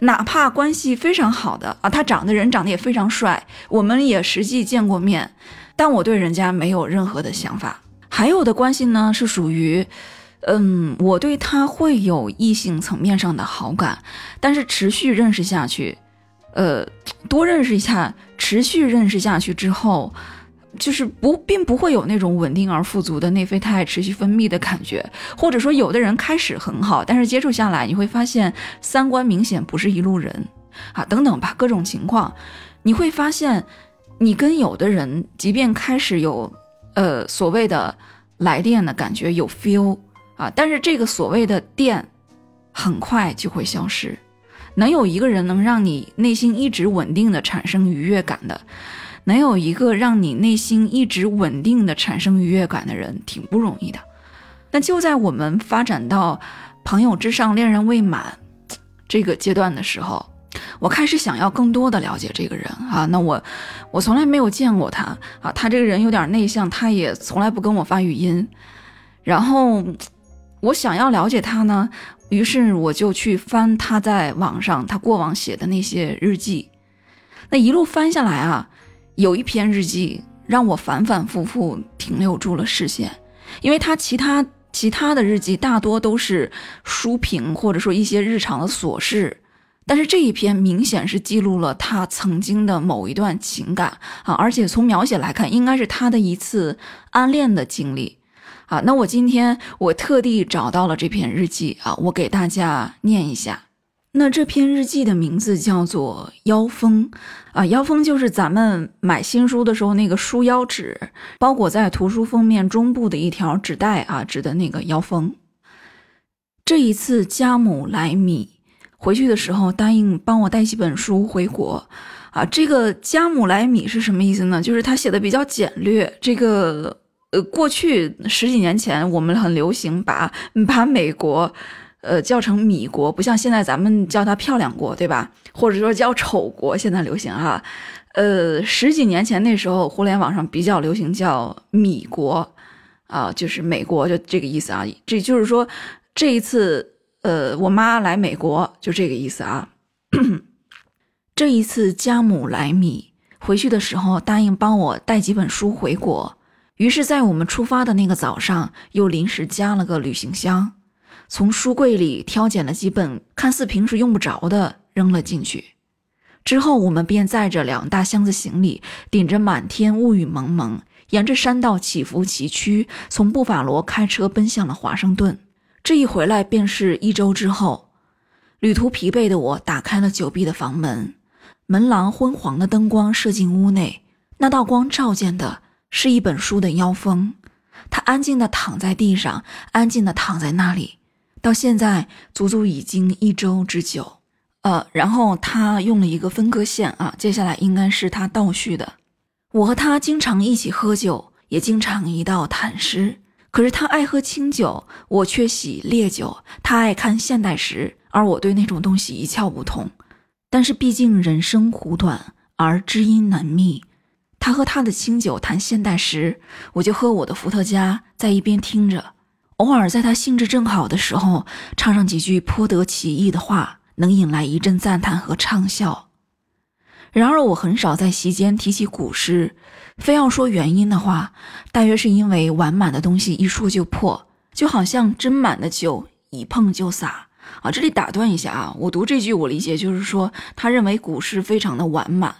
哪怕关系非常好的啊，他长得人长得也非常帅，我们也实际见过面，但我对人家没有任何的想法。还有的关系呢，是属于，嗯，我对他会有异性层面上的好感，但是持续认识下去，呃，多认识一下，持续认识下去之后。就是不，并不会有那种稳定而富足的内啡肽持续分泌的感觉，或者说有的人开始很好，但是接触下来你会发现三观明显不是一路人，啊，等等吧，各种情况，你会发现你跟有的人，即便开始有，呃，所谓的来电的感觉有 feel 啊，但是这个所谓的电，很快就会消失。能有一个人能让你内心一直稳定的产生愉悦感的。能有一个让你内心一直稳定的产生愉悦感的人，挺不容易的。那就在我们发展到朋友之上恋人未满这个阶段的时候，我开始想要更多的了解这个人啊。那我我从来没有见过他啊，他这个人有点内向，他也从来不跟我发语音。然后我想要了解他呢，于是我就去翻他在网上他过往写的那些日记。那一路翻下来啊。有一篇日记让我反反复复停留住了视线，因为他其他其他的日记大多都是书评或者说一些日常的琐事，但是这一篇明显是记录了他曾经的某一段情感啊，而且从描写来看，应该是他的一次暗恋的经历啊。那我今天我特地找到了这篇日记啊，我给大家念一下。那这篇日记的名字叫做《腰封》啊，腰封就是咱们买新书的时候那个书腰纸，包裹在图书封面中部的一条纸带啊，指的那个腰封。这一次家母来米回去的时候，答应帮我带几本书回国啊。这个家母来米是什么意思呢？就是他写的比较简略。这个呃，过去十几年前我们很流行把把美国。呃，叫成米国，不像现在咱们叫它漂亮国，对吧？或者说叫丑国，现在流行哈。呃，十几年前那时候，互联网上比较流行叫米国，啊，就是美国，就这个意思啊。这就是说，这一次，呃，我妈来美国，就这个意思啊。这一次家母来米回去的时候，答应帮我带几本书回国，于是，在我们出发的那个早上，又临时加了个旅行箱。从书柜里挑拣了几本看似平时用不着的，扔了进去。之后，我们便载着两大箱子行李，顶着满天雾雨蒙蒙，沿着山道起伏崎岖，从布法罗开车奔向了华盛顿。这一回来便是一周之后。旅途疲惫的我打开了久闭的房门，门廊昏黄的灯光射进屋内，那道光照见的是一本书的腰封。他安静地躺在地上，安静地躺在那里。到现在足足已经一周之久，呃，然后他用了一个分割线啊，接下来应该是他倒叙的。我和他经常一起喝酒，也经常一道谈诗。可是他爱喝清酒，我却喜烈酒。他爱看现代诗，而我对那种东西一窍不通。但是毕竟人生苦短，而知音难觅。他喝他的清酒谈现代诗，我就喝我的伏特加，在一边听着。偶尔在他兴致正好的时候，唱上几句颇得其意的话，能引来一阵赞叹和畅笑。然而，我很少在席间提起古诗，非要说原因的话，大约是因为碗满的东西一说就破，就好像斟满的酒一碰就洒啊。这里打断一下啊，我读这句，我理解就是说，他认为古诗非常的完满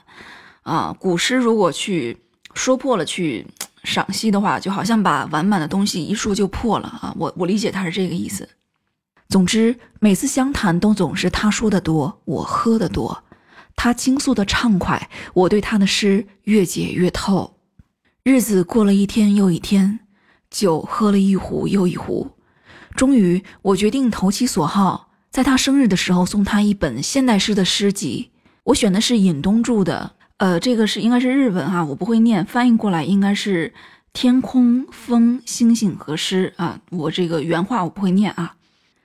啊，古诗如果去说破了去。赏析的话，就好像把完满的东西一说就破了啊！我我理解他是这个意思。总之，每次相谈都总是他说的多，我喝的多。他倾诉的畅快，我对他的诗越解越透。日子过了一天又一天，酒喝了一壶又一壶。终于，我决定投其所好，在他生日的时候送他一本现代诗的诗集。我选的是尹东著的。呃，这个是应该是日文哈，我不会念，翻译过来应该是天空、风、星星和诗啊。我这个原话我不会念啊。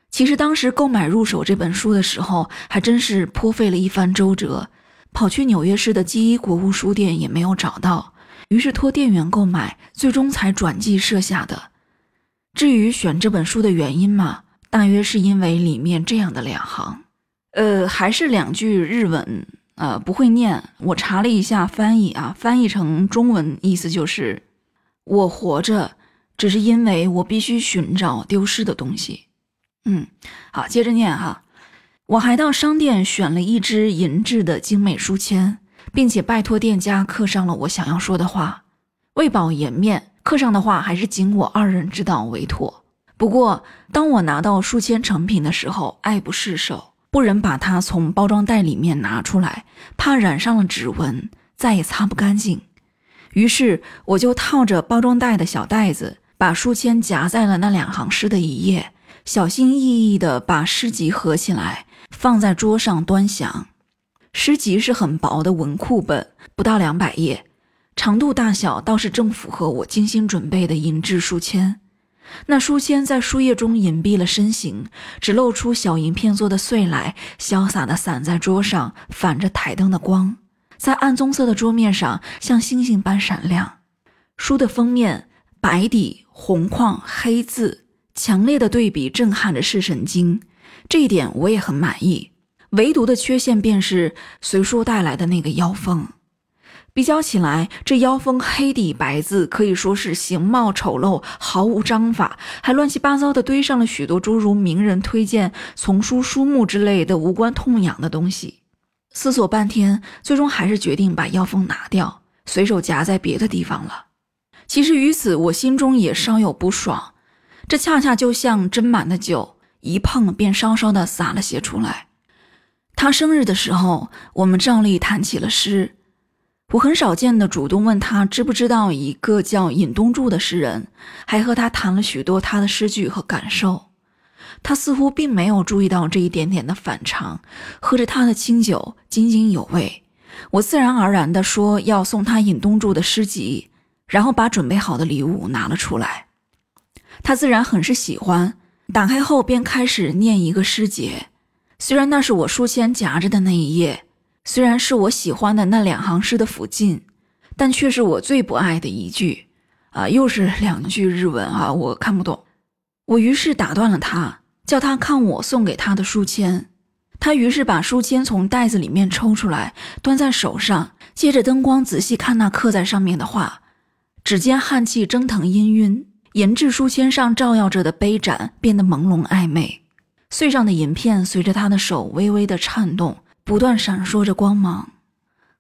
其实当时购买入手这本书的时候，还真是颇费了一番周折，跑去纽约市的第一国务书店也没有找到，于是托店员购买，最终才转寄设下的。至于选这本书的原因嘛，大约是因为里面这样的两行，呃，还是两句日文。呃，不会念。我查了一下翻译啊，翻译成中文意思就是：我活着只是因为我必须寻找丢失的东西。嗯，好，接着念哈。我还到商店选了一支银质的精美书签，并且拜托店家刻上了我想要说的话。为保颜面，刻上的话还是仅我二人知道为妥。不过，当我拿到书签成品的时候，爱不释手。不忍把它从包装袋里面拿出来，怕染上了指纹，再也擦不干净。于是我就套着包装袋的小袋子，把书签夹在了那两行诗的一页，小心翼翼地把诗集合起来，放在桌上端详。诗集是很薄的文库本，不到两百页，长度大小倒是正符合我精心准备的银质书签。那书签在书页中隐蔽了身形，只露出小银片做的穗来，潇洒地散在桌上，反着台灯的光，在暗棕色的桌面上像星星般闪亮。书的封面白底红框黑字，强烈的对比震撼着视神经，这一点我也很满意。唯独的缺陷便是随书带来的那个腰封。比较起来，这腰封黑底白字可以说是形貌丑陋，毫无章法，还乱七八糟地堆上了许多诸如名人推荐、丛书、书目之类的无关痛痒的东西。思索半天，最终还是决定把腰封拿掉，随手夹在别的地方了。其实于此，我心中也稍有不爽。这恰恰就像斟满的酒，一碰便稍稍地洒了些出来。他生日的时候，我们照例谈起了诗。我很少见的主动问他知不知道一个叫尹东柱的诗人，还和他谈了许多他的诗句和感受。他似乎并没有注意到这一点点的反常，喝着他的清酒津津有味。我自然而然地说要送他尹东柱的诗集，然后把准备好的礼物拿了出来。他自然很是喜欢，打开后便开始念一个诗节。虽然那是我书签夹着的那一页，虽然是我喜欢的那两行诗的附近，但却是我最不爱的一句。啊，又是两句日文啊，我看不懂。我于是打断了他，叫他看我送给他的书签。他于是把书签从袋子里面抽出来，端在手上，借着灯光仔细看那刻在上面的话。只见汗气蒸腾氤氲，银质书签上照耀着的杯盏变得朦胧暧昧，碎上的银片随着他的手微微的颤动，不断闪烁着光芒。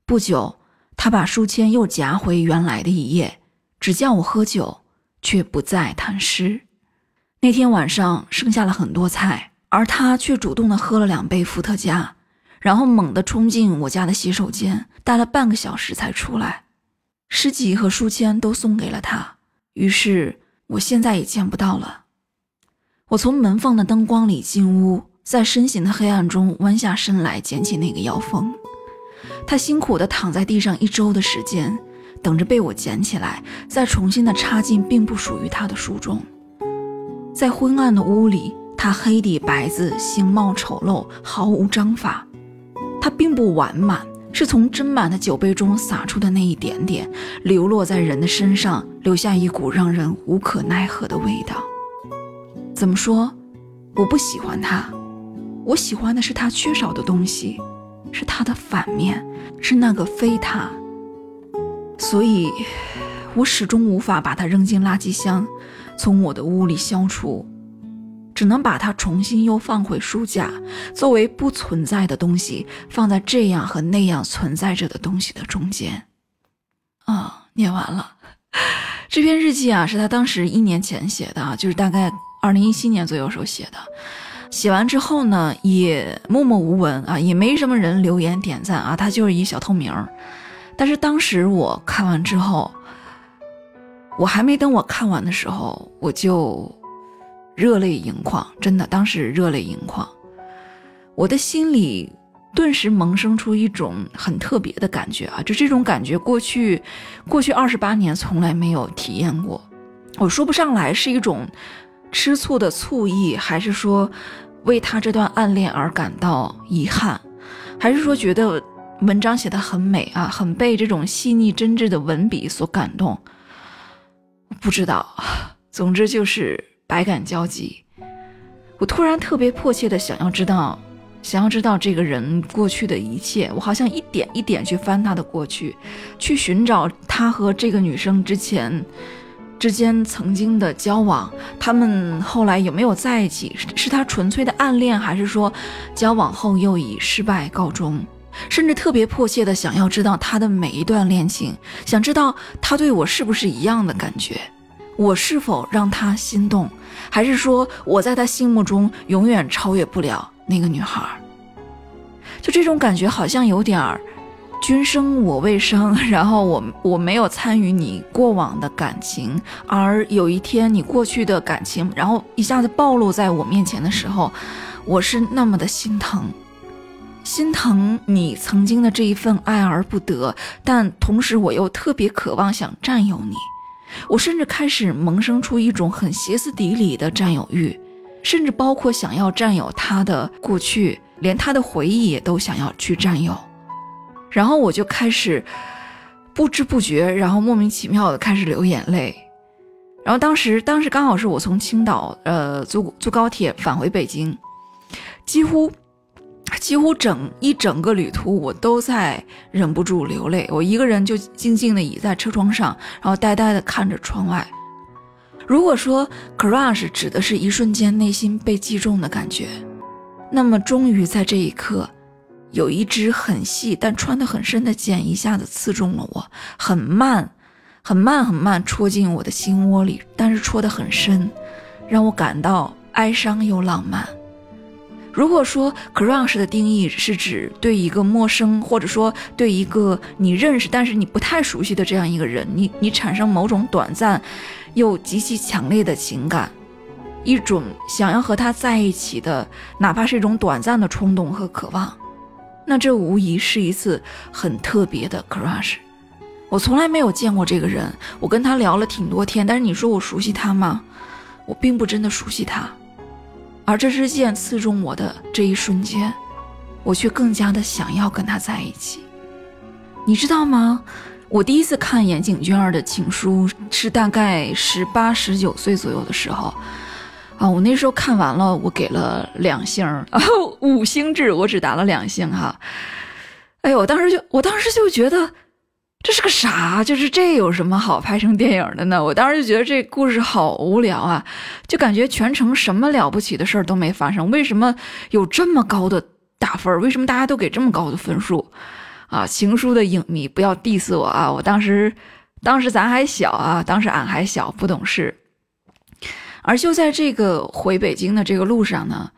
不久，他把书签又夹回原来的一页，只叫我喝酒，却不再谈诗。那天晚上剩下了很多菜。而他却主动的喝了两杯伏特加，然后猛地冲进我家的洗手间，待了半个小时才出来。诗集和书签都送给了他，于是我现在也见不到了。我从门缝的灯光里进屋，在深陷的黑暗中弯下身来捡起那个腰封。他辛苦地躺在地上一周的时间，等着被我捡起来，再重新的插进并不属于他的书中。在昏暗的屋里。他黑底白字，形貌丑陋，毫无章法。他并不完满，是从斟满的酒杯中洒出的那一点点，流落在人的身上，留下一股让人无可奈何的味道。怎么说？我不喜欢他，我喜欢的是他缺少的东西，是他的反面，是那个非他。所以，我始终无法把他扔进垃圾箱，从我的屋里消除。只能把它重新又放回书架，作为不存在的东西，放在这样和那样存在着的东西的中间。啊，念完了这篇日记啊，是他当时一年前写的，就是大概二零一七年左右时候写的。写完之后呢，也默默无闻啊，也没什么人留言点赞啊，他就是一小透明。但是当时我看完之后，我还没等我看完的时候，我就。热泪盈眶，真的，当时热泪盈眶，我的心里顿时萌生出一种很特别的感觉啊！就这种感觉，过去过去二十八年从来没有体验过。我说不上来是一种吃醋的醋意，还是说为他这段暗恋而感到遗憾，还是说觉得文章写得很美啊，很被这种细腻真挚的文笔所感动？不知道，总之就是。百感交集，我突然特别迫切的想要知道，想要知道这个人过去的一切。我好像一点一点去翻他的过去，去寻找他和这个女生之前之间曾经的交往，他们后来有没有在一起？是他纯粹的暗恋，还是说交往后又以失败告终？甚至特别迫切的想要知道他的每一段恋情，想知道他对我是不是一样的感觉。我是否让他心动，还是说我在他心目中永远超越不了那个女孩？就这种感觉，好像有点儿“君生我未生”，然后我我没有参与你过往的感情，而有一天你过去的感情，然后一下子暴露在我面前的时候，我是那么的心疼，心疼你曾经的这一份爱而不得，但同时我又特别渴望想占有你。我甚至开始萌生出一种很歇斯底里的占有欲，甚至包括想要占有他的过去，连他的回忆也都想要去占有。然后我就开始不知不觉，然后莫名其妙的开始流眼泪。然后当时，当时刚好是我从青岛呃坐坐高铁返回北京，几乎。几乎整一整个旅途，我都在忍不住流泪。我一个人就静静的倚在车窗上，然后呆呆的看着窗外。如果说 crush 指的是一瞬间内心被击中的感觉，那么终于在这一刻，有一支很细但穿得很深的剑一下子刺中了我，很慢，很慢，很慢戳进我的心窝里，但是戳得很深，让我感到哀伤又浪漫。如果说 crush 的定义是指对一个陌生，或者说对一个你认识但是你不太熟悉的这样一个人，你你产生某种短暂又极其强烈的情感，一种想要和他在一起的，哪怕是一种短暂的冲动和渴望，那这无疑是一次很特别的 crush。我从来没有见过这个人，我跟他聊了挺多天，但是你说我熟悉他吗？我并不真的熟悉他。而这支箭刺中我的这一瞬间，我却更加的想要跟他在一起。你知道吗？我第一次看岩井俊二的情书是大概十八、十九岁左右的时候，啊，我那时候看完了，我给了两星儿，五星制，我只打了两星哈。哎呦，我当时就，我当时就觉得。这是个啥？就是这有什么好拍成电影的呢？我当时就觉得这故事好无聊啊，就感觉全程什么了不起的事儿都没发生。为什么有这么高的打分？为什么大家都给这么高的分数？啊，情书的影迷不要 diss 我啊！我当时，当时咱还小啊，当时俺还小，不懂事。而就在这个回北京的这个路上呢，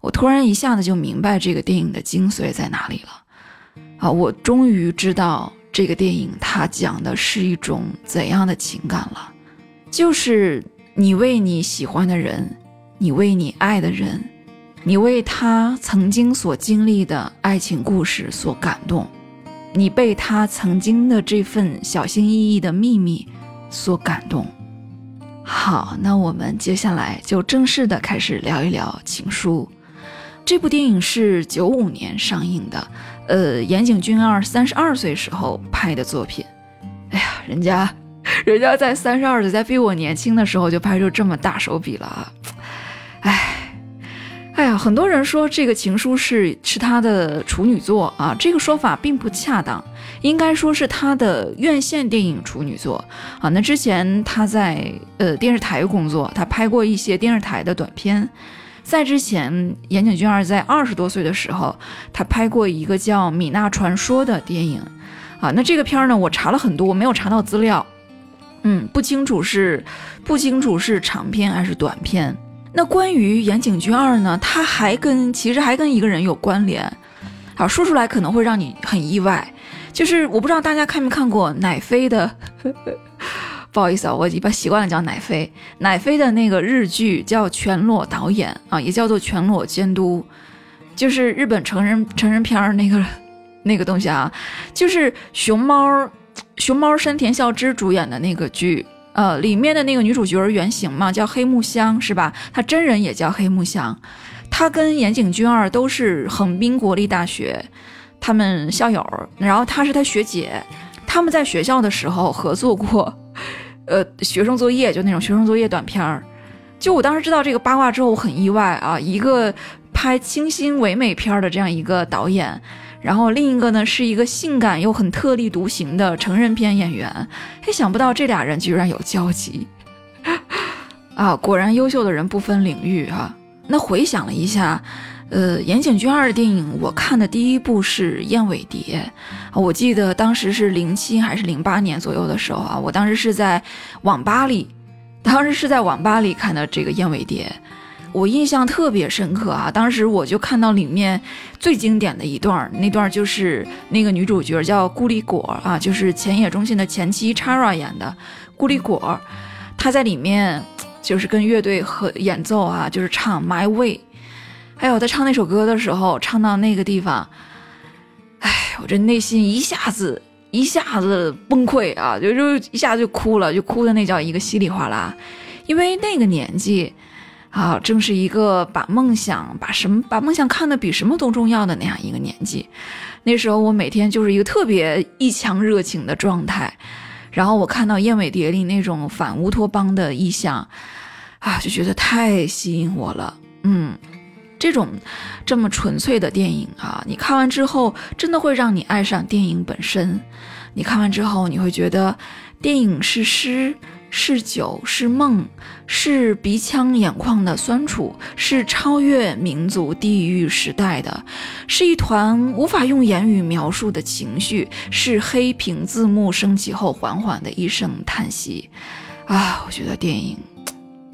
我突然一下子就明白这个电影的精髓在哪里了。啊，我终于知道。这个电影它讲的是一种怎样的情感了？就是你为你喜欢的人，你为你爱的人，你为他曾经所经历的爱情故事所感动，你被他曾经的这份小心翼翼的秘密所感动。好，那我们接下来就正式的开始聊一聊《情书》。这部电影是九五年上映的。呃，岩井俊二三十二岁时候拍的作品，哎呀，人家，人家在三十二岁，在比我年轻的时候就拍出这么大手笔了啊！哎，哎呀，很多人说这个情书是是他的处女作啊，这个说法并不恰当，应该说是他的院线电影处女作啊。那之前他在呃电视台工作，他拍过一些电视台的短片。在之前，岩井俊二在二十多岁的时候，他拍过一个叫《米娜传说》的电影，啊，那这个片儿呢，我查了很多，我没有查到资料，嗯，不清楚是不清楚是长片还是短片。那关于岩井俊二呢，他还跟其实还跟一个人有关联，好说出来可能会让你很意外，就是我不知道大家看没看过乃飞的呵呵。不好意思啊，我一般习惯了叫乃飞。乃飞的那个日剧叫全裸导演啊，也叫做全裸监督，就是日本成人成人片那个 那个东西啊，就是熊猫熊猫山田孝之主演的那个剧，呃，里面的那个女主角原型嘛，叫黑木香是吧？她真人也叫黑木香，她跟岩井俊二都是横滨国立大学他们校友，然后她是他学姐，他们在学校的时候合作过。呃，学生作业就那种学生作业短片儿，就我当时知道这个八卦之后，我很意外啊。一个拍清新唯美片儿的这样一个导演，然后另一个呢是一个性感又很特立独行的成人片演员，嘿，想不到这俩人居然有交集 啊！果然优秀的人不分领域哈。那回想了一下。呃，岩井俊二的电影，我看的第一部是《燕尾蝶》，我记得当时是零七还是零八年左右的时候啊，我当时是在网吧里，当时是在网吧里看的这个《燕尾蝶》，我印象特别深刻啊。当时我就看到里面最经典的一段，那段就是那个女主角叫顾里果啊，就是前野中信的前妻 Chara 演的顾里果，她在里面就是跟乐队合演奏啊，就是唱《My Way》。还有他唱那首歌的时候，唱到那个地方，哎，我这内心一下子一下子崩溃啊，就就一下就哭了，就哭的那叫一个稀里哗啦。因为那个年纪啊，正是一个把梦想把什么把梦想看得比什么都重要的那样一个年纪。那时候我每天就是一个特别一腔热情的状态，然后我看到燕尾蝶里那种反乌托邦的意象，啊，就觉得太吸引我了，嗯。这种这么纯粹的电影啊，你看完之后真的会让你爱上电影本身。你看完之后，你会觉得电影是诗，是酒，是梦，是鼻腔眼眶的酸楚，是超越民族、地域、时代的，是一团无法用言语描述的情绪，是黑屏字幕升起后缓缓的一声叹息。啊，我觉得电影，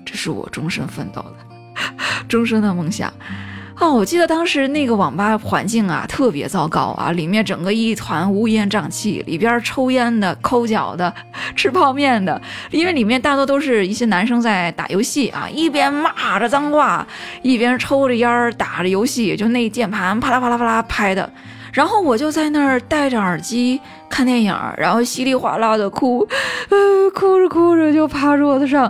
这是我终身奋斗的。终身的梦想，哦，我记得当时那个网吧环境啊特别糟糕啊，里面整个一团乌烟瘴气，里边抽烟的、抠脚的、吃泡面的，因为里面大多都是一些男生在打游戏啊，一边骂着脏话，一边抽着烟打着游戏，就那键盘啪啦啪啦啪啦拍的。然后我就在那儿戴着耳机看电影，然后稀里哗啦的哭，呃，哭着哭着就趴桌子上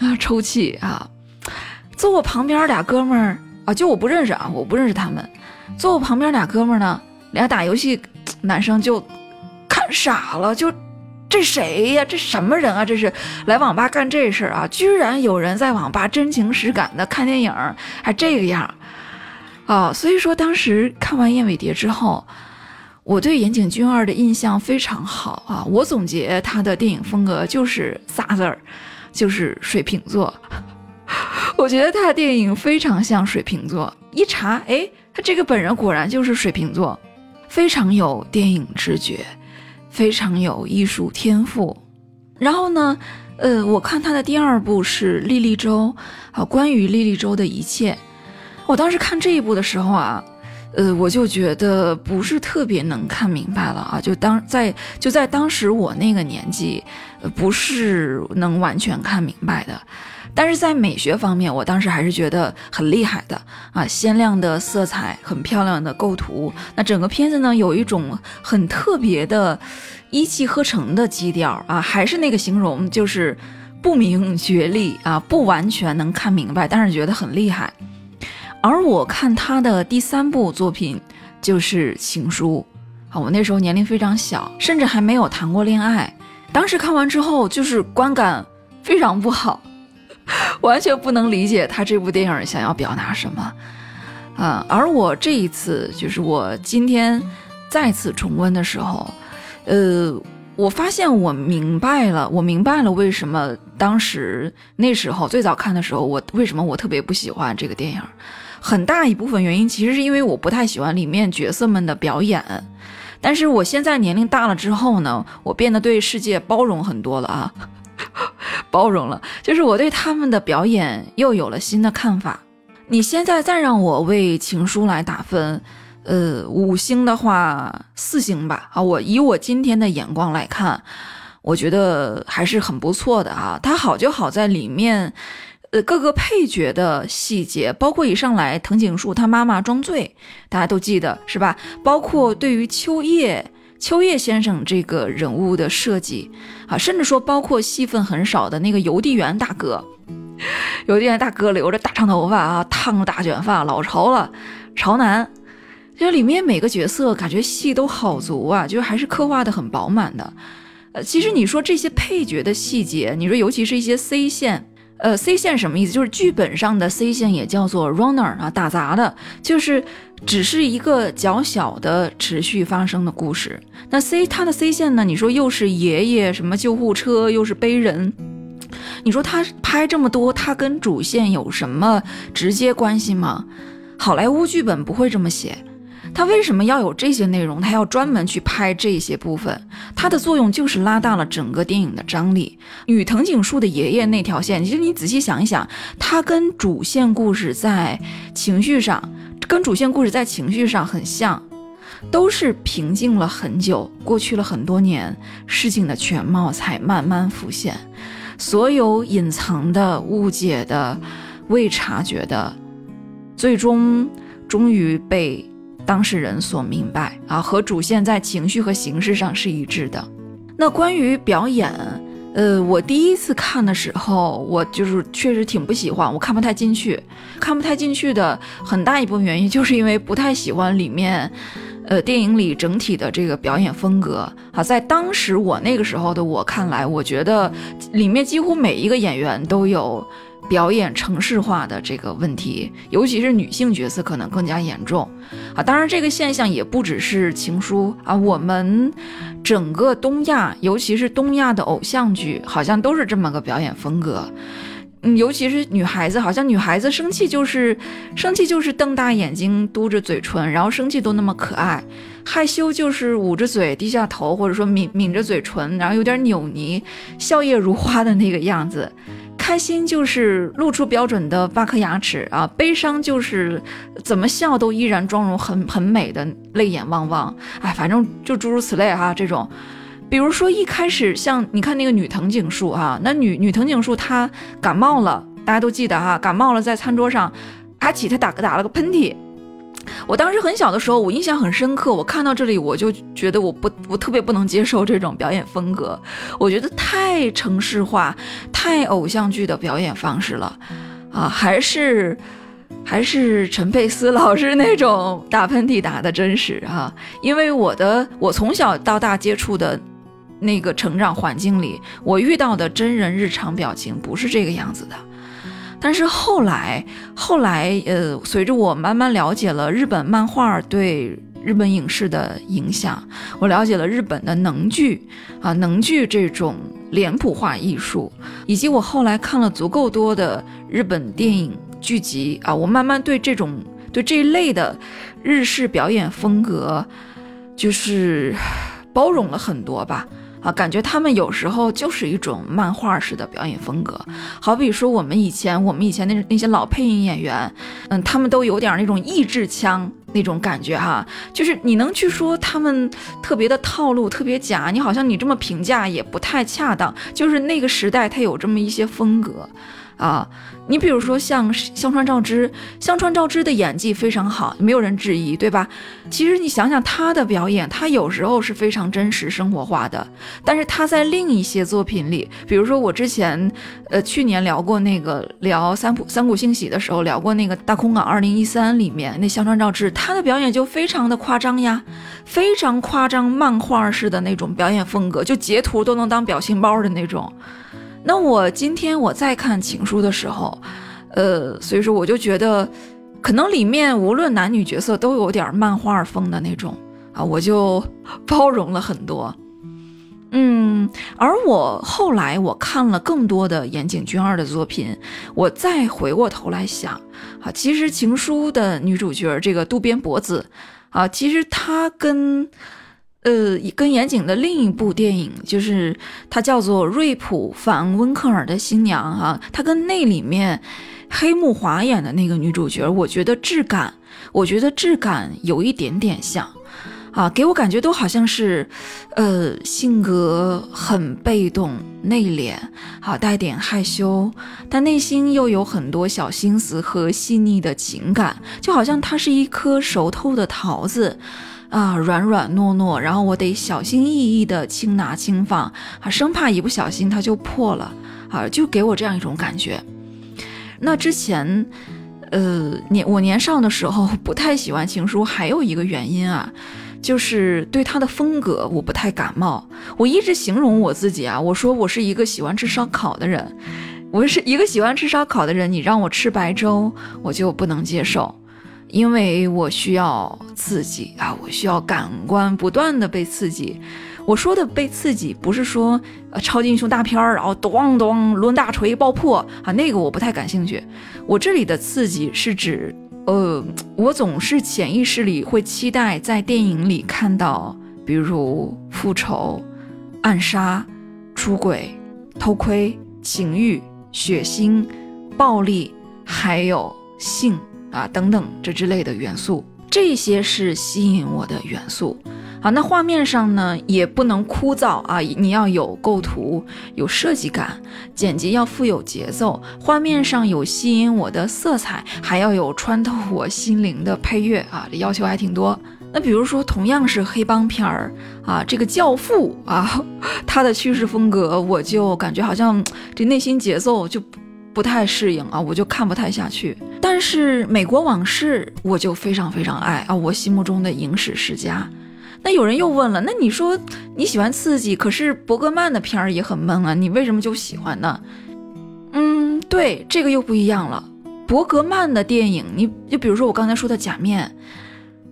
啊抽泣啊。坐我旁边俩哥们儿啊，就我不认识啊，我不认识他们。坐我旁边俩哥们儿呢，俩打游戏男生就看傻了，就这谁呀？这什么人啊？这是来网吧干这事儿啊？居然有人在网吧真情实感的看电影，还这个样。啊，所以说当时看完《燕尾蝶》之后，我对岩井俊二的印象非常好啊。我总结他的电影风格就是仨字儿，就是水瓶座。我觉得他的电影非常像水瓶座，一查，哎，他这个本人果然就是水瓶座，非常有电影直觉，非常有艺术天赋。然后呢，呃，我看他的第二部是《莉莉周》，啊，关于莉莉周的一切。我当时看这一部的时候啊，呃，我就觉得不是特别能看明白了啊，就当在就在当时我那个年纪，不是能完全看明白的。但是在美学方面，我当时还是觉得很厉害的啊，鲜亮的色彩，很漂亮的构图。那整个片子呢，有一种很特别的一气呵成的基调啊，还是那个形容，就是不明觉厉啊，不完全能看明白，但是觉得很厉害。而我看他的第三部作品就是《情书》啊，我那时候年龄非常小，甚至还没有谈过恋爱。当时看完之后，就是观感非常不好，完全不能理解他这部电影想要表达什么啊。而我这一次，就是我今天再次重温的时候，呃，我发现我明白了，我明白了为什么当时那时候最早看的时候，我为什么我特别不喜欢这个电影。很大一部分原因其实是因为我不太喜欢里面角色们的表演，但是我现在年龄大了之后呢，我变得对世界包容很多了啊，包容了，就是我对他们的表演又有了新的看法。你现在再让我为《情书》来打分，呃，五星的话四星吧，啊，我以我今天的眼光来看，我觉得还是很不错的啊。它好就好在里面。呃，各个配角的细节，包括一上来藤井树他妈妈装醉，大家都记得是吧？包括对于秋叶秋叶先生这个人物的设计，啊，甚至说包括戏份很少的那个邮递员大哥，邮递员大哥留着大长头发啊，烫个大卷发，老潮了，潮男。就里面每个角色感觉戏都好足啊，就还是刻画的很饱满的。呃，其实你说这些配角的细节，你说尤其是一些 C 线。呃，C 线什么意思？就是剧本上的 C 线也叫做 runner 啊，打杂的，就是只是一个较小的持续发生的故事。那 C 它的 C 线呢？你说又是爷爷什么救护车，又是背人，你说他拍这么多，他跟主线有什么直接关系吗？好莱坞剧本不会这么写。他为什么要有这些内容？他要专门去拍这些部分，它的作用就是拉大了整个电影的张力。与藤井树的爷爷那条线，其实你仔细想一想，它跟主线故事在情绪上，跟主线故事在情绪上很像，都是平静了很久，过去了很多年，事情的全貌才慢慢浮现，所有隐藏的、误解的、未察觉的，最终终于被。当事人所明白啊，和主线在情绪和形式上是一致的。那关于表演，呃，我第一次看的时候，我就是确实挺不喜欢，我看不太进去。看不太进去的很大一部分原因，就是因为不太喜欢里面，呃，电影里整体的这个表演风格啊。在当时我那个时候的我看来，我觉得里面几乎每一个演员都有。表演城市化的这个问题，尤其是女性角色可能更加严重啊！当然，这个现象也不只是情书啊，我们整个东亚，尤其是东亚的偶像剧，好像都是这么个表演风格。嗯，尤其是女孩子，好像女孩子生气就是生气就是瞪大眼睛、嘟着嘴唇，然后生气都那么可爱；害羞就是捂着嘴、低下头，或者说抿抿着嘴唇，然后有点扭捏、笑靥如花的那个样子。开心就是露出标准的八颗牙齿啊，悲伤就是怎么笑都依然妆容很很美的泪眼汪汪。哎，反正就诸如此类哈，这种。比如说一开始像你看那个女藤井树哈，那女女藤井树她感冒了，大家都记得哈，感冒了在餐桌上，阿起她打个打了个喷嚏。我当时很小的时候，我印象很深刻。我看到这里，我就觉得我不，我特别不能接受这种表演风格。我觉得太城市化、太偶像剧的表演方式了，啊，还是还是陈佩斯老师那种打喷嚏打的真实啊。因为我的我从小到大接触的那个成长环境里，我遇到的真人日常表情不是这个样子的。但是后来，后来，呃，随着我慢慢了解了日本漫画对日本影视的影响，我了解了日本的能剧啊，能剧这种脸谱化艺术，以及我后来看了足够多的日本电影剧集啊，我慢慢对这种对这一类的日式表演风格，就是包容了很多吧。啊，感觉他们有时候就是一种漫画式的表演风格，好比说我们以前我们以前那那些老配音演员，嗯，他们都有点那种意志腔那种感觉哈，就是你能去说他们特别的套路特别假，你好像你这么评价也不太恰当，就是那个时代他有这么一些风格。啊，你比如说像香川照之，香川照之的演技非常好，没有人质疑，对吧？其实你想想他的表演，他有时候是非常真实生活化的，但是他在另一些作品里，比如说我之前，呃，去年聊过那个聊三浦三谷幸喜的时候，聊过那个大空港二零一三里面那香川照之，他的表演就非常的夸张呀，非常夸张漫画式的那种表演风格，就截图都能当表情包的那种。那我今天我再看《情书》的时候，呃，所以说我就觉得，可能里面无论男女角色都有点漫画风的那种啊，我就 包容了很多。嗯，而我后来我看了更多的岩井俊二的作品，我再回过头来想，啊，其实《情书》的女主角这个渡边博子，啊，其实她跟。呃，跟严谨的另一部电影，就是它叫做《瑞普·凡·温克尔的新娘》哈，它跟那里面黑木华演的那个女主角，我觉得质感，我觉得质感有一点点像，啊，给我感觉都好像是，呃，性格很被动内敛，好带点害羞，但内心又有很多小心思和细腻的情感，就好像它是一颗熟透的桃子。啊，软软糯糯，然后我得小心翼翼的轻拿轻放，啊，生怕一不小心它就破了，啊，就给我这样一种感觉。那之前，呃，年我年少的时候不太喜欢情书，还有一个原因啊，就是对他的风格我不太感冒。我一直形容我自己啊，我说我是一个喜欢吃烧烤的人，我是一个喜欢吃烧烤的人，你让我吃白粥，我就不能接受。因为我需要刺激啊，我需要感官不断的被刺激。我说的被刺激，不是说呃超级英雄大片儿，然后咚咚抡大锤爆破啊，那个我不太感兴趣。我这里的刺激是指，呃，我总是潜意识里会期待在电影里看到，比如复仇、暗杀、出轨、偷窥、情欲、血腥、暴力，还有性。啊，等等这之类的元素，这些是吸引我的元素。好，那画面上呢也不能枯燥啊，你要有构图，有设计感，剪辑要富有节奏，画面上有吸引我的色彩，还要有穿透我心灵的配乐啊，这要求还挺多。那比如说同样是黑帮片儿啊，这个教父啊，他的叙事风格，我就感觉好像这内心节奏就。不太适应啊，我就看不太下去。但是《美国往事》我就非常非常爱啊，我心目中的影史世家。那有人又问了，那你说你喜欢刺激，可是伯格曼的片儿也很闷啊，你为什么就喜欢呢？嗯，对，这个又不一样了。伯格曼的电影，你就比如说我刚才说的《假面》，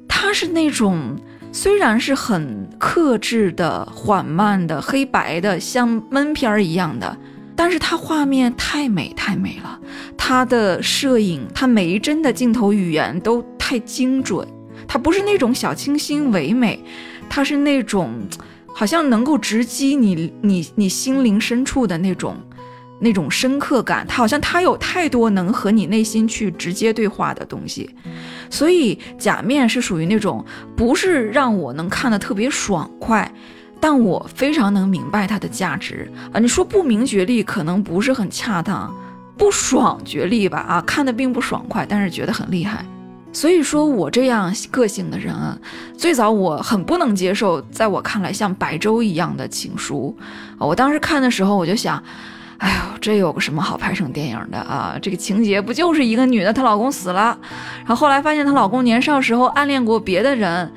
它是那种虽然是很克制的、缓慢的、黑白的，像闷片儿一样的。但是它画面太美太美了，它的摄影，它每一帧的镜头语言都太精准，它不是那种小清新唯美，它是那种好像能够直击你你你心灵深处的那种那种深刻感，它好像它有太多能和你内心去直接对话的东西，所以假面是属于那种不是让我能看得特别爽快，但我非常能明白它的价值啊。你说不明觉厉可能不是很恰当，不爽觉厉吧啊，看的并不爽快，但是觉得很厉害。所以说我这样个性的人啊，最早我很不能接受，在我看来像白粥一样的情书啊。我当时看的时候，我就想，哎呦，这有个什么好拍成电影的啊？这个情节不就是一个女的她老公死了，然后后来发现她老公年少时候暗恋过别的人，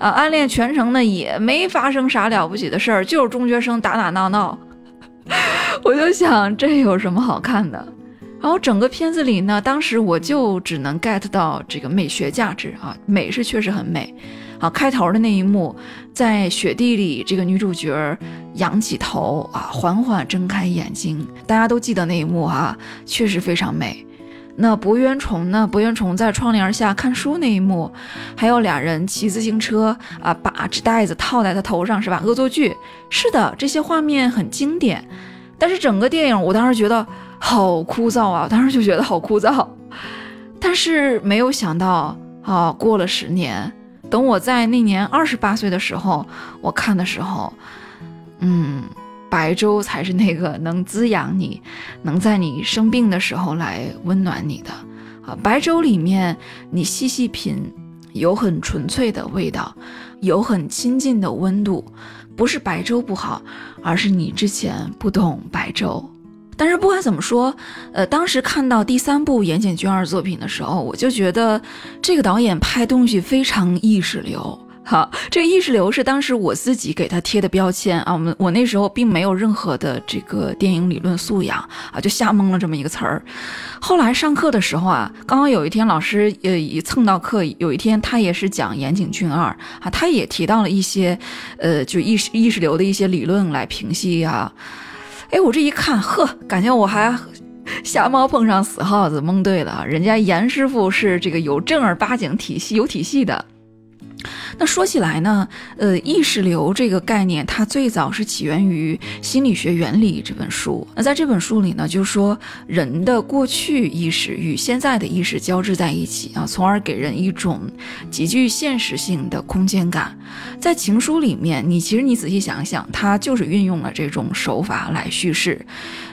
啊，暗恋全程呢也没发生啥了不起的事儿，就是中学生打打闹闹。我就想，这有什么好看的？然后整个片子里呢，当时我就只能 get 到这个美学价值啊，美是确实很美。啊，开头的那一幕，在雪地里，这个女主角仰起头啊，缓缓睁开眼睛，大家都记得那一幕啊，确实非常美。那博渊崇呢？博渊崇在窗帘下看书那一幕，还有俩人骑自行车啊，把纸袋子套在他头上，是吧？恶作剧，是的，这些画面很经典。但是整个电影，我当时觉得。好枯燥啊！当时就觉得好枯燥，但是没有想到啊，过了十年，等我在那年二十八岁的时候，我看的时候，嗯，白粥才是那个能滋养你，能在你生病的时候来温暖你的啊。白粥里面，你细细品，有很纯粹的味道，有很亲近的温度，不是白粥不好，而是你之前不懂白粥。但是不管怎么说，呃，当时看到第三部岩井俊二作品的时候，我就觉得这个导演拍东西非常意识流。好，这个意识流是当时我自己给他贴的标签啊。我们我那时候并没有任何的这个电影理论素养啊，就瞎蒙了这么一个词儿。后来上课的时候啊，刚刚有一天老师呃也蹭到课，有一天他也是讲岩井俊二啊，他也提到了一些呃就意识意识流的一些理论来平息啊。哎，我这一看，呵，感觉我还 瞎猫碰上死耗子，蒙对了。人家严师傅是这个有正儿八经体系、有体系的。那说起来呢，呃，意识流这个概念，它最早是起源于《心理学原理》这本书。那在这本书里呢，就说人的过去意识与现在的意识交织在一起啊，从而给人一种极具现实性的空间感。在情书里面，你其实你仔细想想，它就是运用了这种手法来叙事。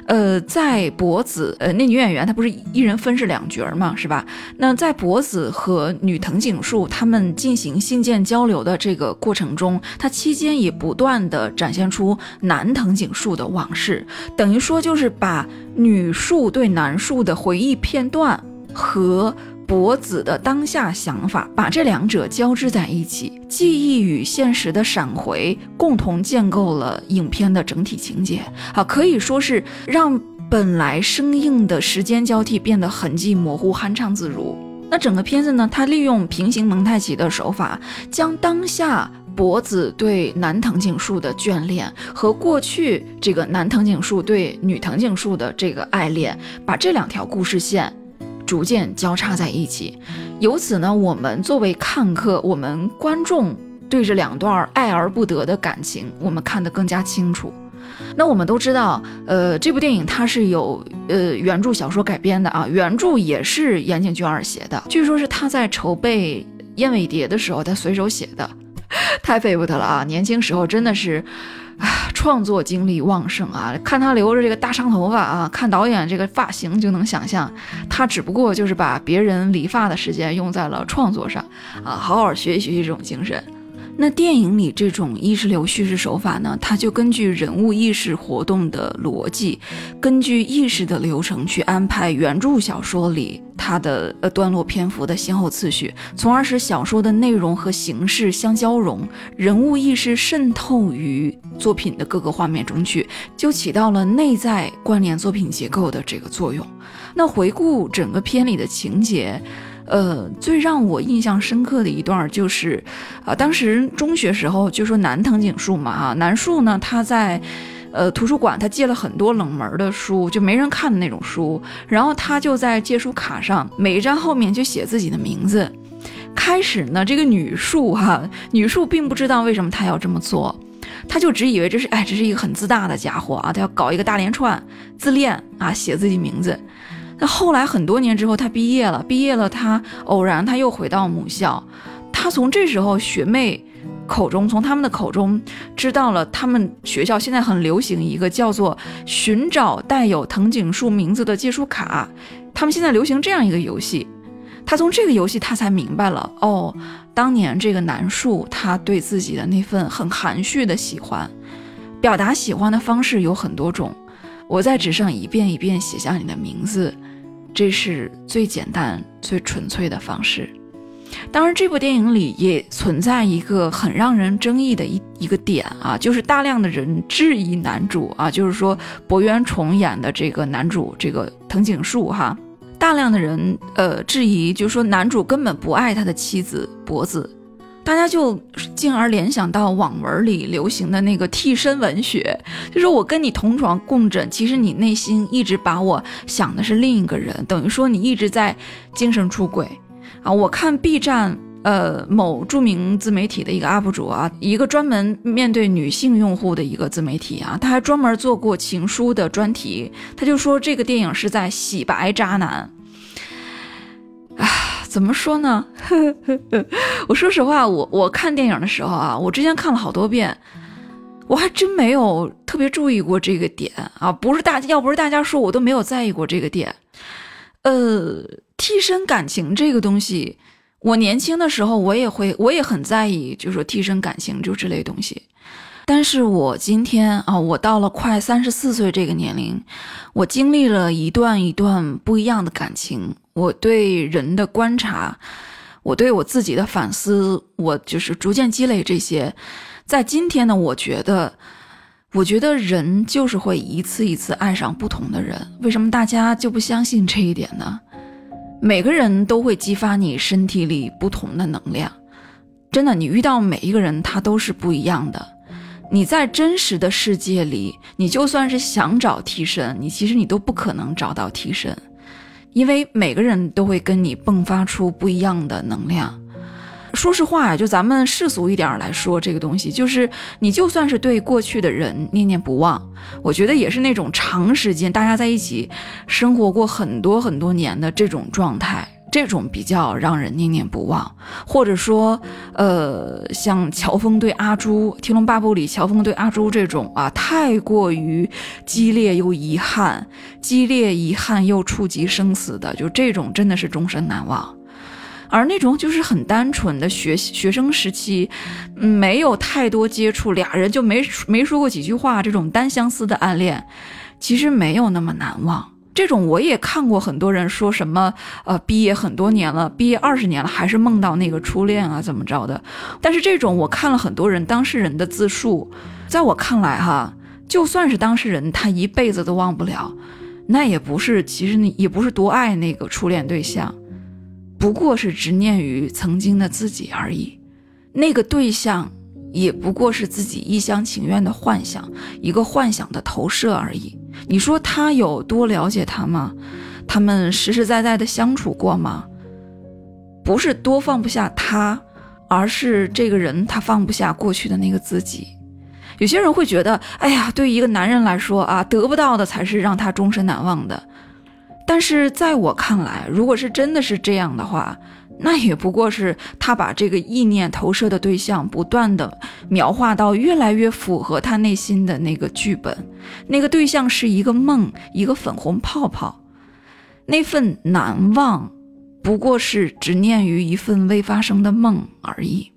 呃，在博子，呃，那女演员她不是一人分饰两角嘛，是吧？那在博子和女藤井树他们进行信件交流的这个过程中，她期间也不断的展现出男藤井树的往事，等于说就是把女树对男树的回忆片段和。博子的当下想法，把这两者交织在一起，记忆与现实的闪回，共同建构了影片的整体情节。啊，可以说是让本来生硬的时间交替变得痕迹模糊、酣畅自如。那整个片子呢，它利用平行蒙太奇的手法，将当下博子对男藤井树的眷恋和过去这个男藤井树对女藤井树的这个爱恋，把这两条故事线。逐渐交叉在一起，由此呢，我们作为看客，我们观众对这两段爱而不得的感情，我们看得更加清楚。那我们都知道，呃，这部电影它是有呃原著小说改编的啊，原著也是岩井俊二写的，据说是他在筹备《燕尾蝶》的时候他随手写的，太佩服他了啊！年轻时候真的是。啊，创作精力旺盛啊！看他留着这个大长头发啊，看导演这个发型就能想象，他只不过就是把别人理发的时间用在了创作上啊，好好学习学习这种精神。那电影里这种意识流叙事手法呢，它就根据人物意识活动的逻辑，根据意识的流程去安排原著小说里它的呃段落篇幅的先后次序，从而使小说的内容和形式相交融，人物意识渗透于作品的各个画面中去，就起到了内在关联作品结构的这个作用。那回顾整个片里的情节。呃，最让我印象深刻的一段就是，啊，当时中学时候就说南藤井树嘛，哈，南树呢，他在，呃，图书馆他借了很多冷门的书，就没人看的那种书，然后他就在借书卡上每一张后面就写自己的名字。开始呢，这个女树哈，女树并不知道为什么他要这么做，他就只以为这是哎，这是一个很自大的家伙啊，他要搞一个大连串，自恋啊，写自己名字。那后来很多年之后，他毕业了，毕业了，他偶然他又回到母校，他从这时候学妹口中，从他们的口中知道了，他们学校现在很流行一个叫做“寻找带有藤井树名字的借书卡”，他们现在流行这样一个游戏。他从这个游戏，他才明白了哦，当年这个南树他对自己的那份很含蓄的喜欢，表达喜欢的方式有很多种。我在纸上一遍一遍写下你的名字，这是最简单、最纯粹的方式。当然，这部电影里也存在一个很让人争议的一一个点啊，就是大量的人质疑男主啊，就是说博渊重演的这个男主这个藤井树哈。大量的人呃质疑，就说男主根本不爱他的妻子脖子，大家就进而联想到网文里流行的那个替身文学，就说我跟你同床共枕，其实你内心一直把我想的是另一个人，等于说你一直在精神出轨啊！我看 B 站呃某著名自媒体的一个 UP 主啊，一个专门面对女性用户的一个自媒体啊，他还专门做过情书的专题，他就说这个电影是在洗白渣男。啊，怎么说呢？我说实话，我我看电影的时候啊，我之前看了好多遍，我还真没有特别注意过这个点啊。不是大，要不是大家说，我都没有在意过这个点。呃，替身感情这个东西，我年轻的时候我也会，我也很在意，就是说替身感情就这类东西。但是我今天啊，我到了快三十四岁这个年龄，我经历了一段一段不一样的感情。我对人的观察，我对我自己的反思，我就是逐渐积累这些。在今天呢，我觉得，我觉得人就是会一次一次爱上不同的人。为什么大家就不相信这一点呢？每个人都会激发你身体里不同的能量。真的，你遇到每一个人，他都是不一样的。你在真实的世界里，你就算是想找替身，你其实你都不可能找到替身。因为每个人都会跟你迸发出不一样的能量。说实话呀，就咱们世俗一点来说，这个东西就是你就算是对过去的人念念不忘，我觉得也是那种长时间大家在一起生活过很多很多年的这种状态。这种比较让人念念不忘，或者说，呃，像乔峰对阿朱，《天龙八部》里乔峰对阿朱这种啊，太过于激烈又遗憾，激烈遗憾又触及生死的，就这种真的是终身难忘。而那种就是很单纯的学学生时期，没有太多接触，俩人就没没说过几句话，这种单相思的暗恋，其实没有那么难忘。这种我也看过，很多人说什么，呃，毕业很多年了，毕业二十年了，还是梦到那个初恋啊，怎么着的？但是这种我看了很多人当事人的自述，在我看来哈，就算是当事人，他一辈子都忘不了，那也不是，其实你也不是多爱那个初恋对象，不过是执念于曾经的自己而已，那个对象也不过是自己一厢情愿的幻想，一个幻想的投射而已。你说他有多了解他吗？他们实实在在的相处过吗？不是多放不下他，而是这个人他放不下过去的那个自己。有些人会觉得，哎呀，对于一个男人来说啊，得不到的才是让他终身难忘的。但是在我看来，如果是真的是这样的话。那也不过是他把这个意念投射的对象不断的描画到越来越符合他内心的那个剧本，那个对象是一个梦，一个粉红泡泡，那份难忘不过是执念于一份未发生的梦而已。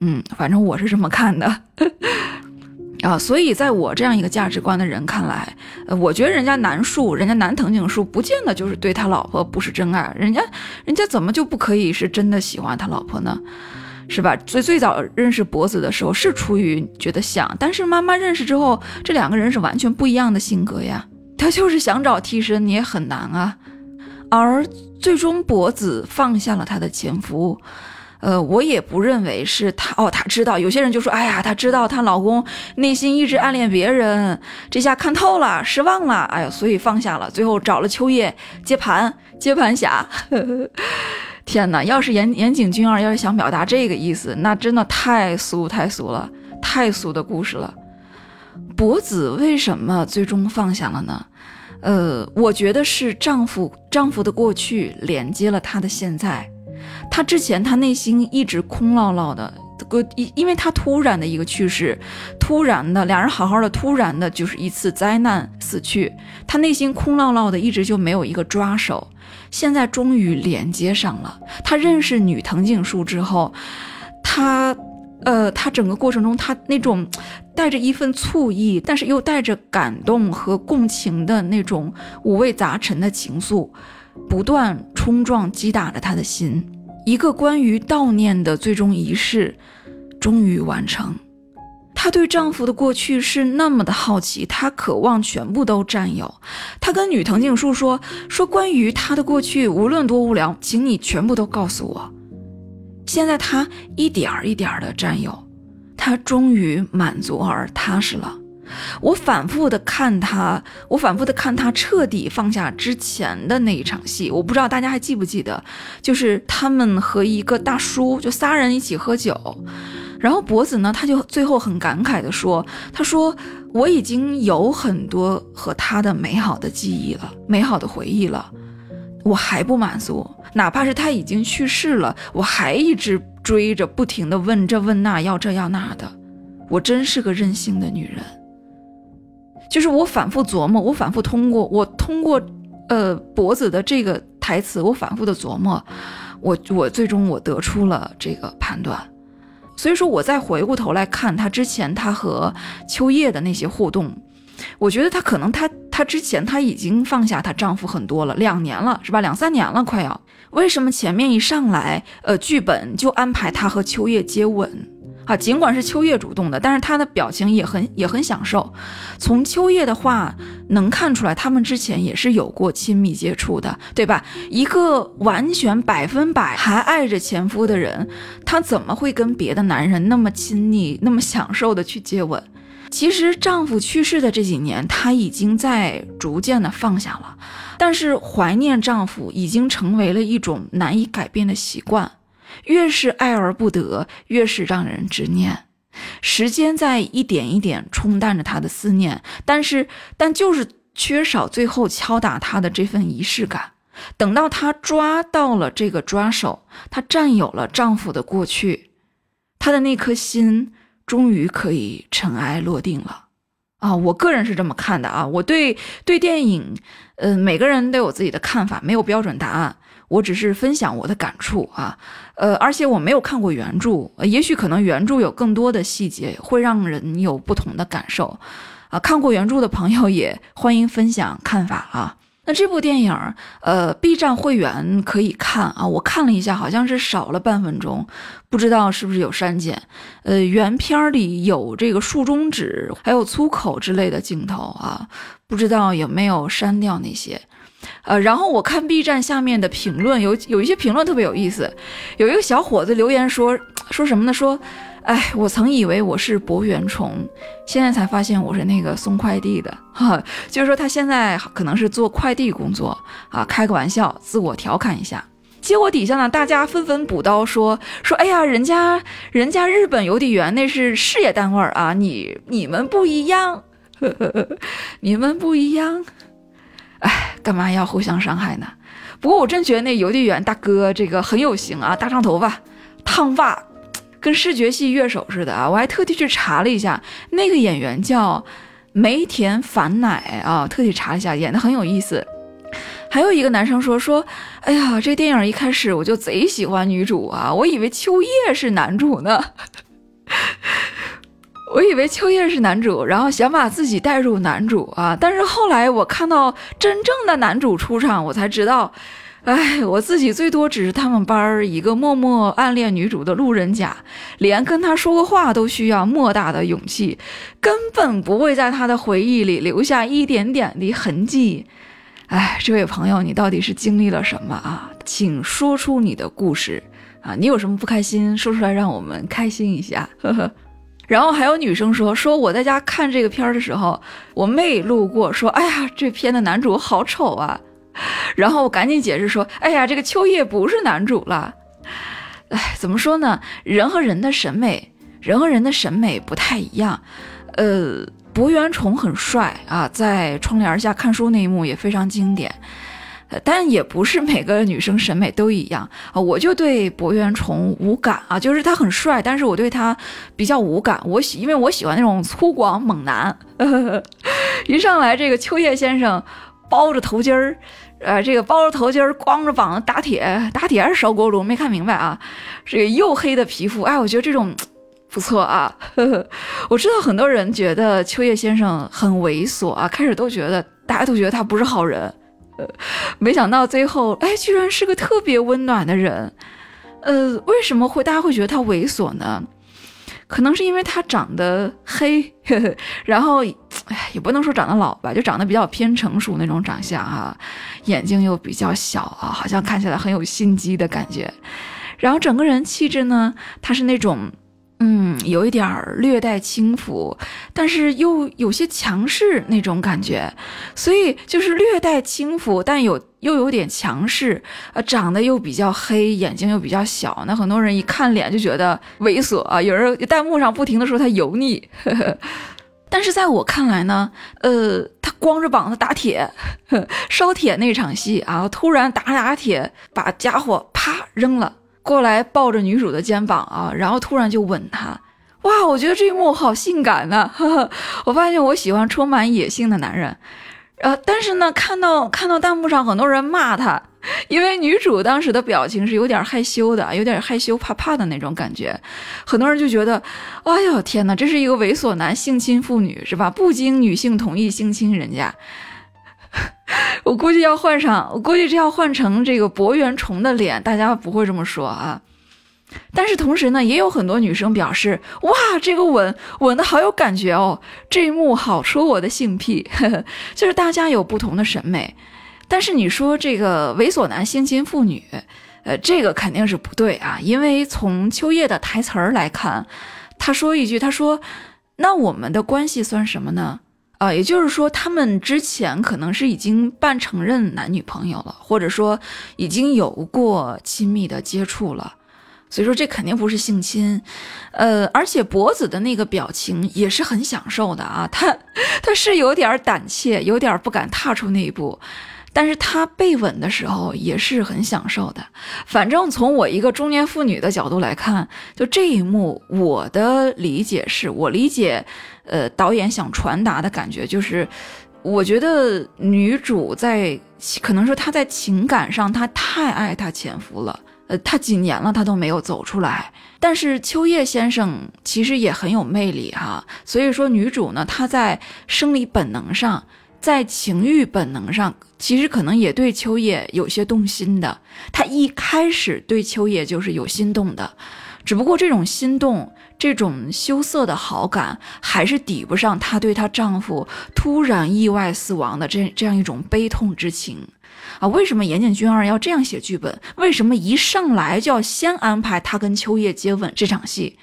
嗯，反正我是这么看的。啊，所以在我这样一个价值观的人看来，呃，我觉得人家南树，人家南藤井树，不见得就是对他老婆不是真爱，人家，人家怎么就不可以是真的喜欢他老婆呢？是吧？最最早认识博子的时候是出于觉得想，但是慢慢认识之后，这两个人是完全不一样的性格呀。他就是想找替身，你也很难啊。而最终博子放下了他的前夫。呃，我也不认为是她哦，她知道。有些人就说，哎呀，她知道她老公内心一直暗恋别人，这下看透了，失望了，哎呀，所以放下了，最后找了秋叶接盘，接盘侠。天哪，要是岩岩井俊二要是想表达这个意思，那真的太俗太俗了，太俗的故事了。博子为什么最终放下了呢？呃，我觉得是丈夫丈夫的过去连接了她的现在。她之前她内心一直空落落的，个因因为她突然的一个去世，突然的两人好好的，突然的就是一次灾难死去，她内心空落落的，一直就没有一个抓手。现在终于连接上了。她认识女藤井树之后，她。呃，他整个过程中，他那种带着一份醋意，但是又带着感动和共情的那种五味杂陈的情愫，不断冲撞击打着他的心。一个关于悼念的最终仪式终于完成。她对丈夫的过去是那么的好奇，她渴望全部都占有。她跟女藤井树说：“说关于她的过去，无论多无聊，请你全部都告诉我。”现在他一点儿一点儿的占有，他终于满足而踏实了。我反复的看他，我反复的看他彻底放下之前的那一场戏。我不知道大家还记不记得，就是他们和一个大叔，就仨人一起喝酒，然后博子呢，他就最后很感慨的说：“他说我已经有很多和他的美好的记忆了，美好的回忆了。”我还不满足，哪怕是他已经去世了，我还一直追着，不停的问这问那，要这要那的。我真是个任性的女人。就是我反复琢磨，我反复通过，我通过，呃，脖子的这个台词，我反复的琢磨，我我最终我得出了这个判断。所以说，我再回过头来看他之前他和秋叶的那些互动。我觉得她可能，她她之前她已经放下她丈夫很多了，两年了是吧？两三年了，快要。为什么前面一上来，呃，剧本就安排她和秋叶接吻啊？尽管是秋叶主动的，但是她的表情也很也很享受。从秋叶的话能看出来，他们之前也是有过亲密接触的，对吧？一个完全百分百还爱着前夫的人，她怎么会跟别的男人那么亲密、那么享受的去接吻？其实丈夫去世的这几年，她已经在逐渐的放下了，但是怀念丈夫已经成为了一种难以改变的习惯。越是爱而不得，越是让人执念。时间在一点一点冲淡着她的思念，但是但就是缺少最后敲打她的这份仪式感。等到她抓到了这个抓手，她占有了丈夫的过去，她的那颗心。终于可以尘埃落定了，啊，我个人是这么看的啊。我对对电影，嗯，每个人都有自己的看法，没有标准答案。我只是分享我的感触啊，呃，而且我没有看过原著，也许可能原著有更多的细节会让人有不同的感受，啊，看过原著的朋友也欢迎分享看法啊。那这部电影，呃，B 站会员可以看啊。我看了一下，好像是少了半分钟，不知道是不是有删减。呃，原片里有这个竖中指，还有粗口之类的镜头啊，不知道有没有删掉那些。呃，然后我看 B 站下面的评论，有有一些评论特别有意思，有一个小伙子留言说说什么呢？说。哎，我曾以为我是博圆虫，现在才发现我是那个送快递的哈。就是说他现在可能是做快递工作啊，开个玩笑，自我调侃一下。结果底下呢，大家纷纷补刀说说，哎呀，人家人家日本邮递员那是事业单位啊，你你们不一样，呵呵呵你们不一样。哎，干嘛要互相伤害呢？不过我真觉得那邮递员大哥这个很有型啊，大长头发，烫发。跟视觉系乐手似的啊！我还特地去查了一下，那个演员叫梅田反乃啊，特地查了一下，演的很有意思。还有一个男生说说，哎呀，这电影一开始我就贼喜欢女主啊，我以为秋叶是男主呢，我以为秋叶是男主，然后想把自己带入男主啊，但是后来我看到真正的男主出场，我才知道。哎，我自己最多只是他们班儿一个默默暗恋女主的路人甲，连跟他说个话都需要莫大的勇气，根本不会在他的回忆里留下一点点的痕迹。哎，这位朋友，你到底是经历了什么啊？请说出你的故事啊！你有什么不开心，说出来让我们开心一下。呵呵。然后还有女生说说我在家看这个片儿的时候，我妹路过说：“哎呀，这片的男主好丑啊。”然后我赶紧解释说：“哎呀，这个秋叶不是男主了。哎，怎么说呢？人和人的审美人和人的审美不太一样。呃，柏原崇很帅啊，在窗帘下看书那一幕也非常经典。但也不是每个女生审美都一样啊，我就对博元崇无感啊，就是他很帅，但是我对他比较无感。我喜，因为我喜欢那种粗犷猛男。一上来这个秋叶先生包着头巾儿，呃，这个包着头巾儿，光着膀子打铁，打铁还是烧锅炉？没看明白啊。这个黝黑的皮肤，哎，我觉得这种不错啊呵呵。我知道很多人觉得秋叶先生很猥琐啊，开始都觉得大家都觉得他不是好人。没想到最后，哎，居然是个特别温暖的人。呃，为什么会大家会觉得他猥琐呢？可能是因为他长得黑，然后，哎，也不能说长得老吧，就长得比较偏成熟那种长相哈，眼睛又比较小啊，好像看起来很有心机的感觉。然后整个人气质呢，他是那种。嗯，有一点儿略带轻浮，但是又有些强势那种感觉，所以就是略带轻浮，但有又有点强势，呃，长得又比较黑，眼睛又比较小，那很多人一看脸就觉得猥琐啊。有人弹幕上不停的说他油腻呵呵，但是在我看来呢，呃，他光着膀子打铁，烧铁那场戏啊，突然打打铁，把家伙啪扔了。过来抱着女主的肩膀啊，然后突然就吻她，哇！我觉得这一幕好性感呐！我发现我喜欢充满野性的男人，呃，但是呢，看到看到弹幕上很多人骂他，因为女主当时的表情是有点害羞的，有点害羞怕怕的那种感觉，很多人就觉得，哎呦天哪，这是一个猥琐男性侵妇女是吧？不经女性同意性侵人家。我估计要换上，我估计这要换成这个博元崇的脸，大家不会这么说啊。但是同时呢，也有很多女生表示，哇，这个吻吻的好有感觉哦，这一幕好戳我的性癖。就是大家有不同的审美，但是你说这个猥琐男性侵妇女，呃，这个肯定是不对啊，因为从秋叶的台词儿来看，他说一句，他说，那我们的关系算什么呢？啊，也就是说，他们之前可能是已经半承认男女朋友了，或者说已经有过亲密的接触了，所以说这肯定不是性侵。呃，而且脖子的那个表情也是很享受的啊，他他是有点胆怯，有点不敢踏出那一步，但是他被吻的时候也是很享受的。反正从我一个中年妇女的角度来看，就这一幕，我的理解是我理解。呃，导演想传达的感觉就是，我觉得女主在可能说她在情感上她太爱她前夫了，呃，她几年了她都没有走出来。但是秋叶先生其实也很有魅力哈，所以说女主呢，她在生理本能上，在情欲本能上，其实可能也对秋叶有些动心的。她一开始对秋叶就是有心动的，只不过这种心动。这种羞涩的好感还是抵不上她对她丈夫突然意外死亡的这这样一种悲痛之情啊！为什么岩井俊二要这样写剧本？为什么一上来就要先安排他跟秋叶接吻这场戏？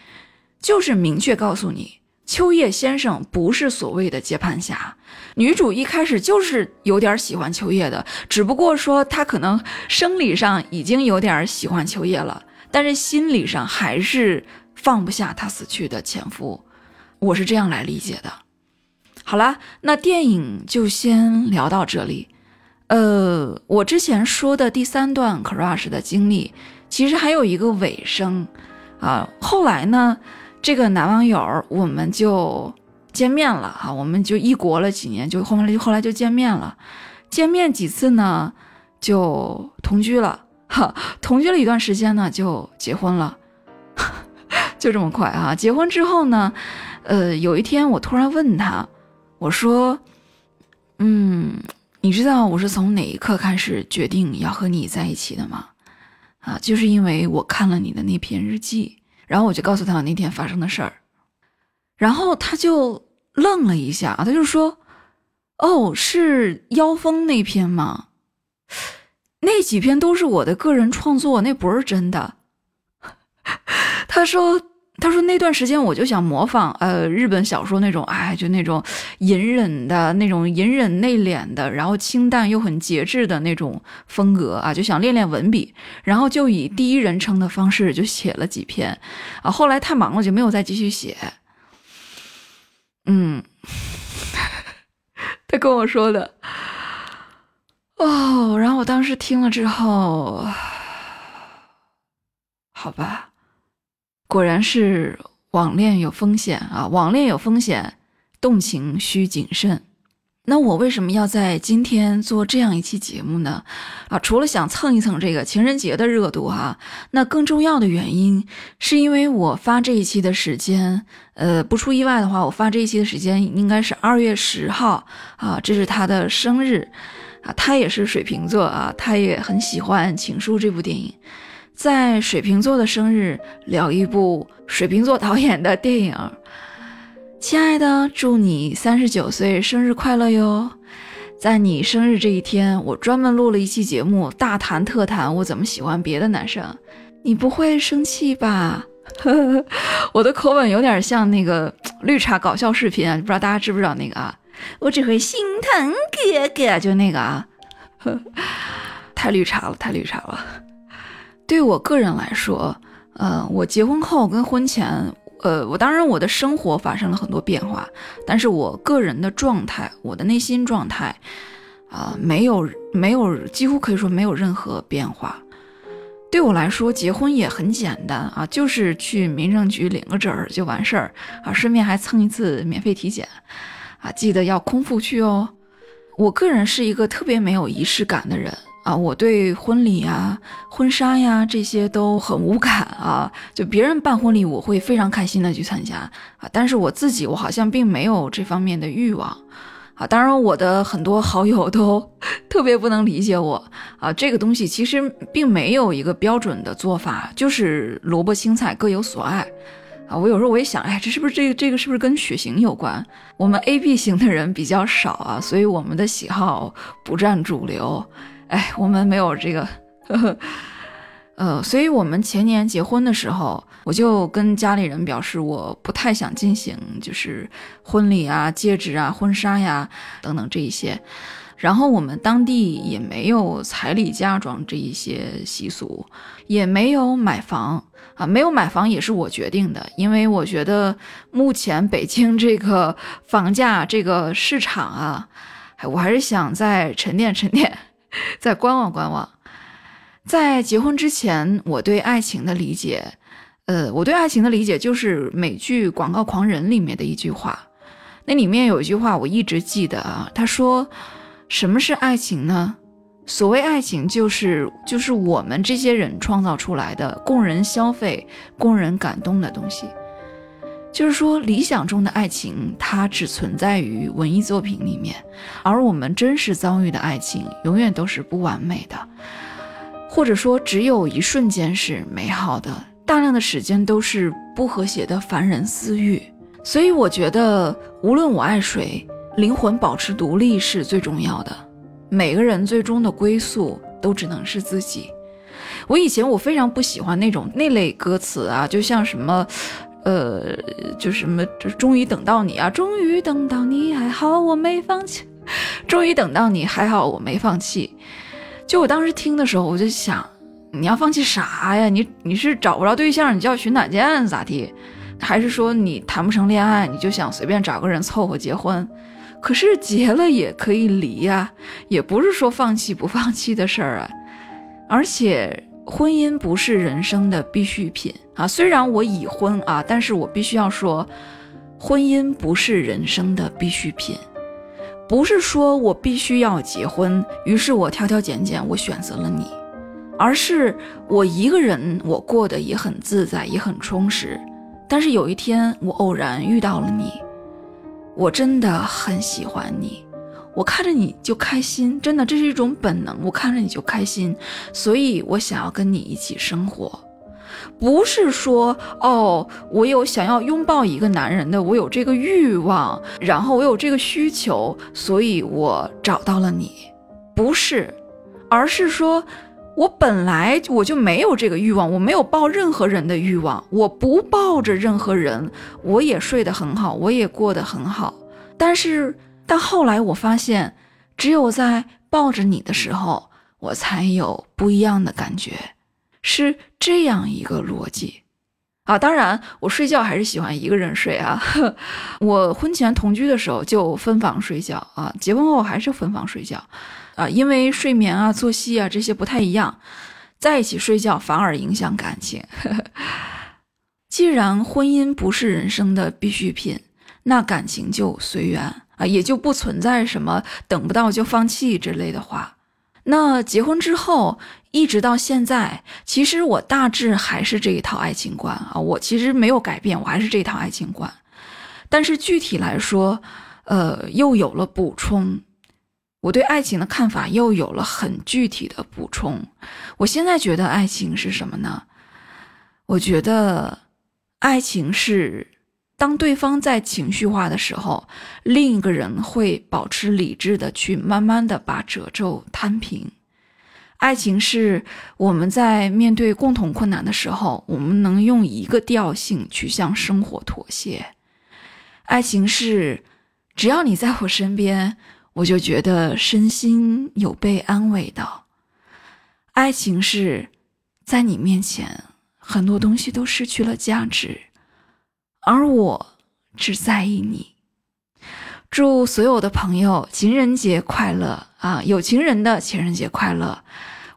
就是明确告诉你，秋叶先生不是所谓的接盘侠，女主一开始就是有点喜欢秋叶的，只不过说她可能生理上已经有点喜欢秋叶了，但是心理上还是。放不下她死去的前夫，我是这样来理解的。好啦，那电影就先聊到这里。呃，我之前说的第三段 crush 的经历，其实还有一个尾声啊。后来呢，这个男网友我们就见面了哈，我们就异国了几年，就后来就后来就见面了。见面几次呢，就同居了哈，同居了一段时间呢，就结婚了。就这么快啊！结婚之后呢，呃，有一天我突然问他，我说：“嗯，你知道我是从哪一刻开始决定要和你在一起的吗？”啊，就是因为我看了你的那篇日记，然后我就告诉他那天发生的事儿，然后他就愣了一下，他就说：“哦，是妖风那篇吗？那几篇都是我的个人创作，那不是真的。”他说：“他说那段时间我就想模仿呃日本小说那种，哎，就那种隐忍的那种隐忍内敛的，然后清淡又很节制的那种风格啊，就想练练文笔，然后就以第一人称的方式就写了几篇啊。后来太忙了就没有再继续写。嗯，他跟我说的哦，然后我当时听了之后，好吧。果然是网恋有风险啊！网恋有风险，动情需谨慎。那我为什么要在今天做这样一期节目呢？啊，除了想蹭一蹭这个情人节的热度哈，那更重要的原因是因为我发这一期的时间，呃，不出意外的话，我发这一期的时间应该是二月十号啊，这是他的生日啊，他也是水瓶座啊，他也很喜欢《情书》这部电影。在水瓶座的生日聊一部水瓶座导演的电影，亲爱的，祝你三十九岁生日快乐哟！在你生日这一天，我专门录了一期节目，大谈特谈我怎么喜欢别的男生。你不会生气吧？我的口吻有点像那个绿茶搞笑视频啊，不知道大家知不知道那个啊？我只会心疼哥哥，就那个啊，太绿茶了，太绿茶了。对我个人来说，呃，我结婚后跟婚前，呃，我当然我的生活发生了很多变化，但是我个人的状态，我的内心状态，啊，没有没有，几乎可以说没有任何变化。对我来说，结婚也很简单啊，就是去民政局领个证儿就完事儿啊，顺便还蹭一次免费体检，啊，记得要空腹去哦。我个人是一个特别没有仪式感的人。啊，我对婚礼呀、婚纱呀这些都很无感啊。就别人办婚礼，我会非常开心的去参加啊。但是我自己，我好像并没有这方面的欲望啊。当然，我的很多好友都特别不能理解我啊。这个东西其实并没有一个标准的做法，就是萝卜青菜各有所爱啊。我有时候我也想，哎，这是不是这个这个是不是跟血型有关？我们 A B 型的人比较少啊，所以我们的喜好不占主流。哎，我们没有这个，呵呵，呃，所以我们前年结婚的时候，我就跟家里人表示，我不太想进行就是婚礼啊、戒指啊、婚纱呀等等这一些。然后我们当地也没有彩礼嫁妆这一些习俗，也没有买房啊，没有买房也是我决定的，因为我觉得目前北京这个房价这个市场啊，我还是想再沉淀沉淀。再观望观望，在结婚之前，我对爱情的理解，呃，我对爱情的理解就是美剧《广告狂人》里面的一句话，那里面有一句话我一直记得啊，他说：“什么是爱情呢？所谓爱情，就是就是我们这些人创造出来的，供人消费、供人感动的东西。”就是说，理想中的爱情，它只存在于文艺作品里面，而我们真实遭遇的爱情，永远都是不完美的，或者说，只有一瞬间是美好的，大量的时间都是不和谐的凡人私欲。所以，我觉得，无论我爱谁，灵魂保持独立是最重要的。每个人最终的归宿，都只能是自己。我以前我非常不喜欢那种那类歌词啊，就像什么。呃，就什么，就终于等到你啊！终于等到你，还好我没放弃。终于等到你，还好我没放弃。就我当时听的时候，我就想，你要放弃啥呀？你你是找不着对象，你叫寻短见咋地？还是说你谈不成恋爱，你就想随便找个人凑合结婚？可是结了也可以离呀，也不是说放弃不放弃的事儿啊。而且。婚姻不是人生的必需品啊！虽然我已婚啊，但是我必须要说，婚姻不是人生的必需品。不是说我必须要结婚，于是我挑挑拣拣，我选择了你，而是我一个人，我过得也很自在，也很充实。但是有一天，我偶然遇到了你，我真的很喜欢你。我看着你就开心，真的，这是一种本能。我看着你就开心，所以我想要跟你一起生活，不是说哦，我有想要拥抱一个男人的，我有这个欲望，然后我有这个需求，所以我找到了你，不是，而是说我本来我就没有这个欲望，我没有抱任何人的欲望，我不抱着任何人，我也睡得很好，我也过得很好。但是，但后来我发现，只有在抱着你的时候，我才有不一样的感觉，是这样一个逻辑啊。当然，我睡觉还是喜欢一个人睡啊。我婚前同居的时候就分房睡觉啊，结婚后还是分房睡觉。啊，因为睡眠啊、作息啊这些不太一样，在一起睡觉反而影响感情。既然婚姻不是人生的必需品，那感情就随缘啊，也就不存在什么等不到就放弃之类的话。那结婚之后一直到现在，其实我大致还是这一套爱情观啊，我其实没有改变，我还是这一套爱情观。但是具体来说，呃，又有了补充。我对爱情的看法又有了很具体的补充。我现在觉得爱情是什么呢？我觉得爱情是当对方在情绪化的时候，另一个人会保持理智的去慢慢的把褶皱摊平。爱情是我们在面对共同困难的时候，我们能用一个调性去向生活妥协。爱情是只要你在我身边。我就觉得身心有被安慰到。爱情是在你面前，很多东西都失去了价值，而我只在意你。祝所有的朋友情人节快乐啊！有情人的情人节快乐。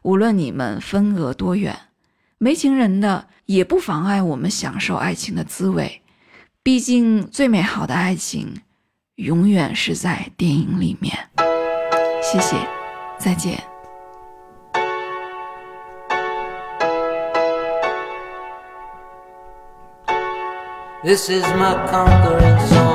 无论你们分隔多远，没情人的也不妨碍我们享受爱情的滋味。毕竟最美好的爱情。永远是在电影里面。谢谢，再见。This is my conquering song,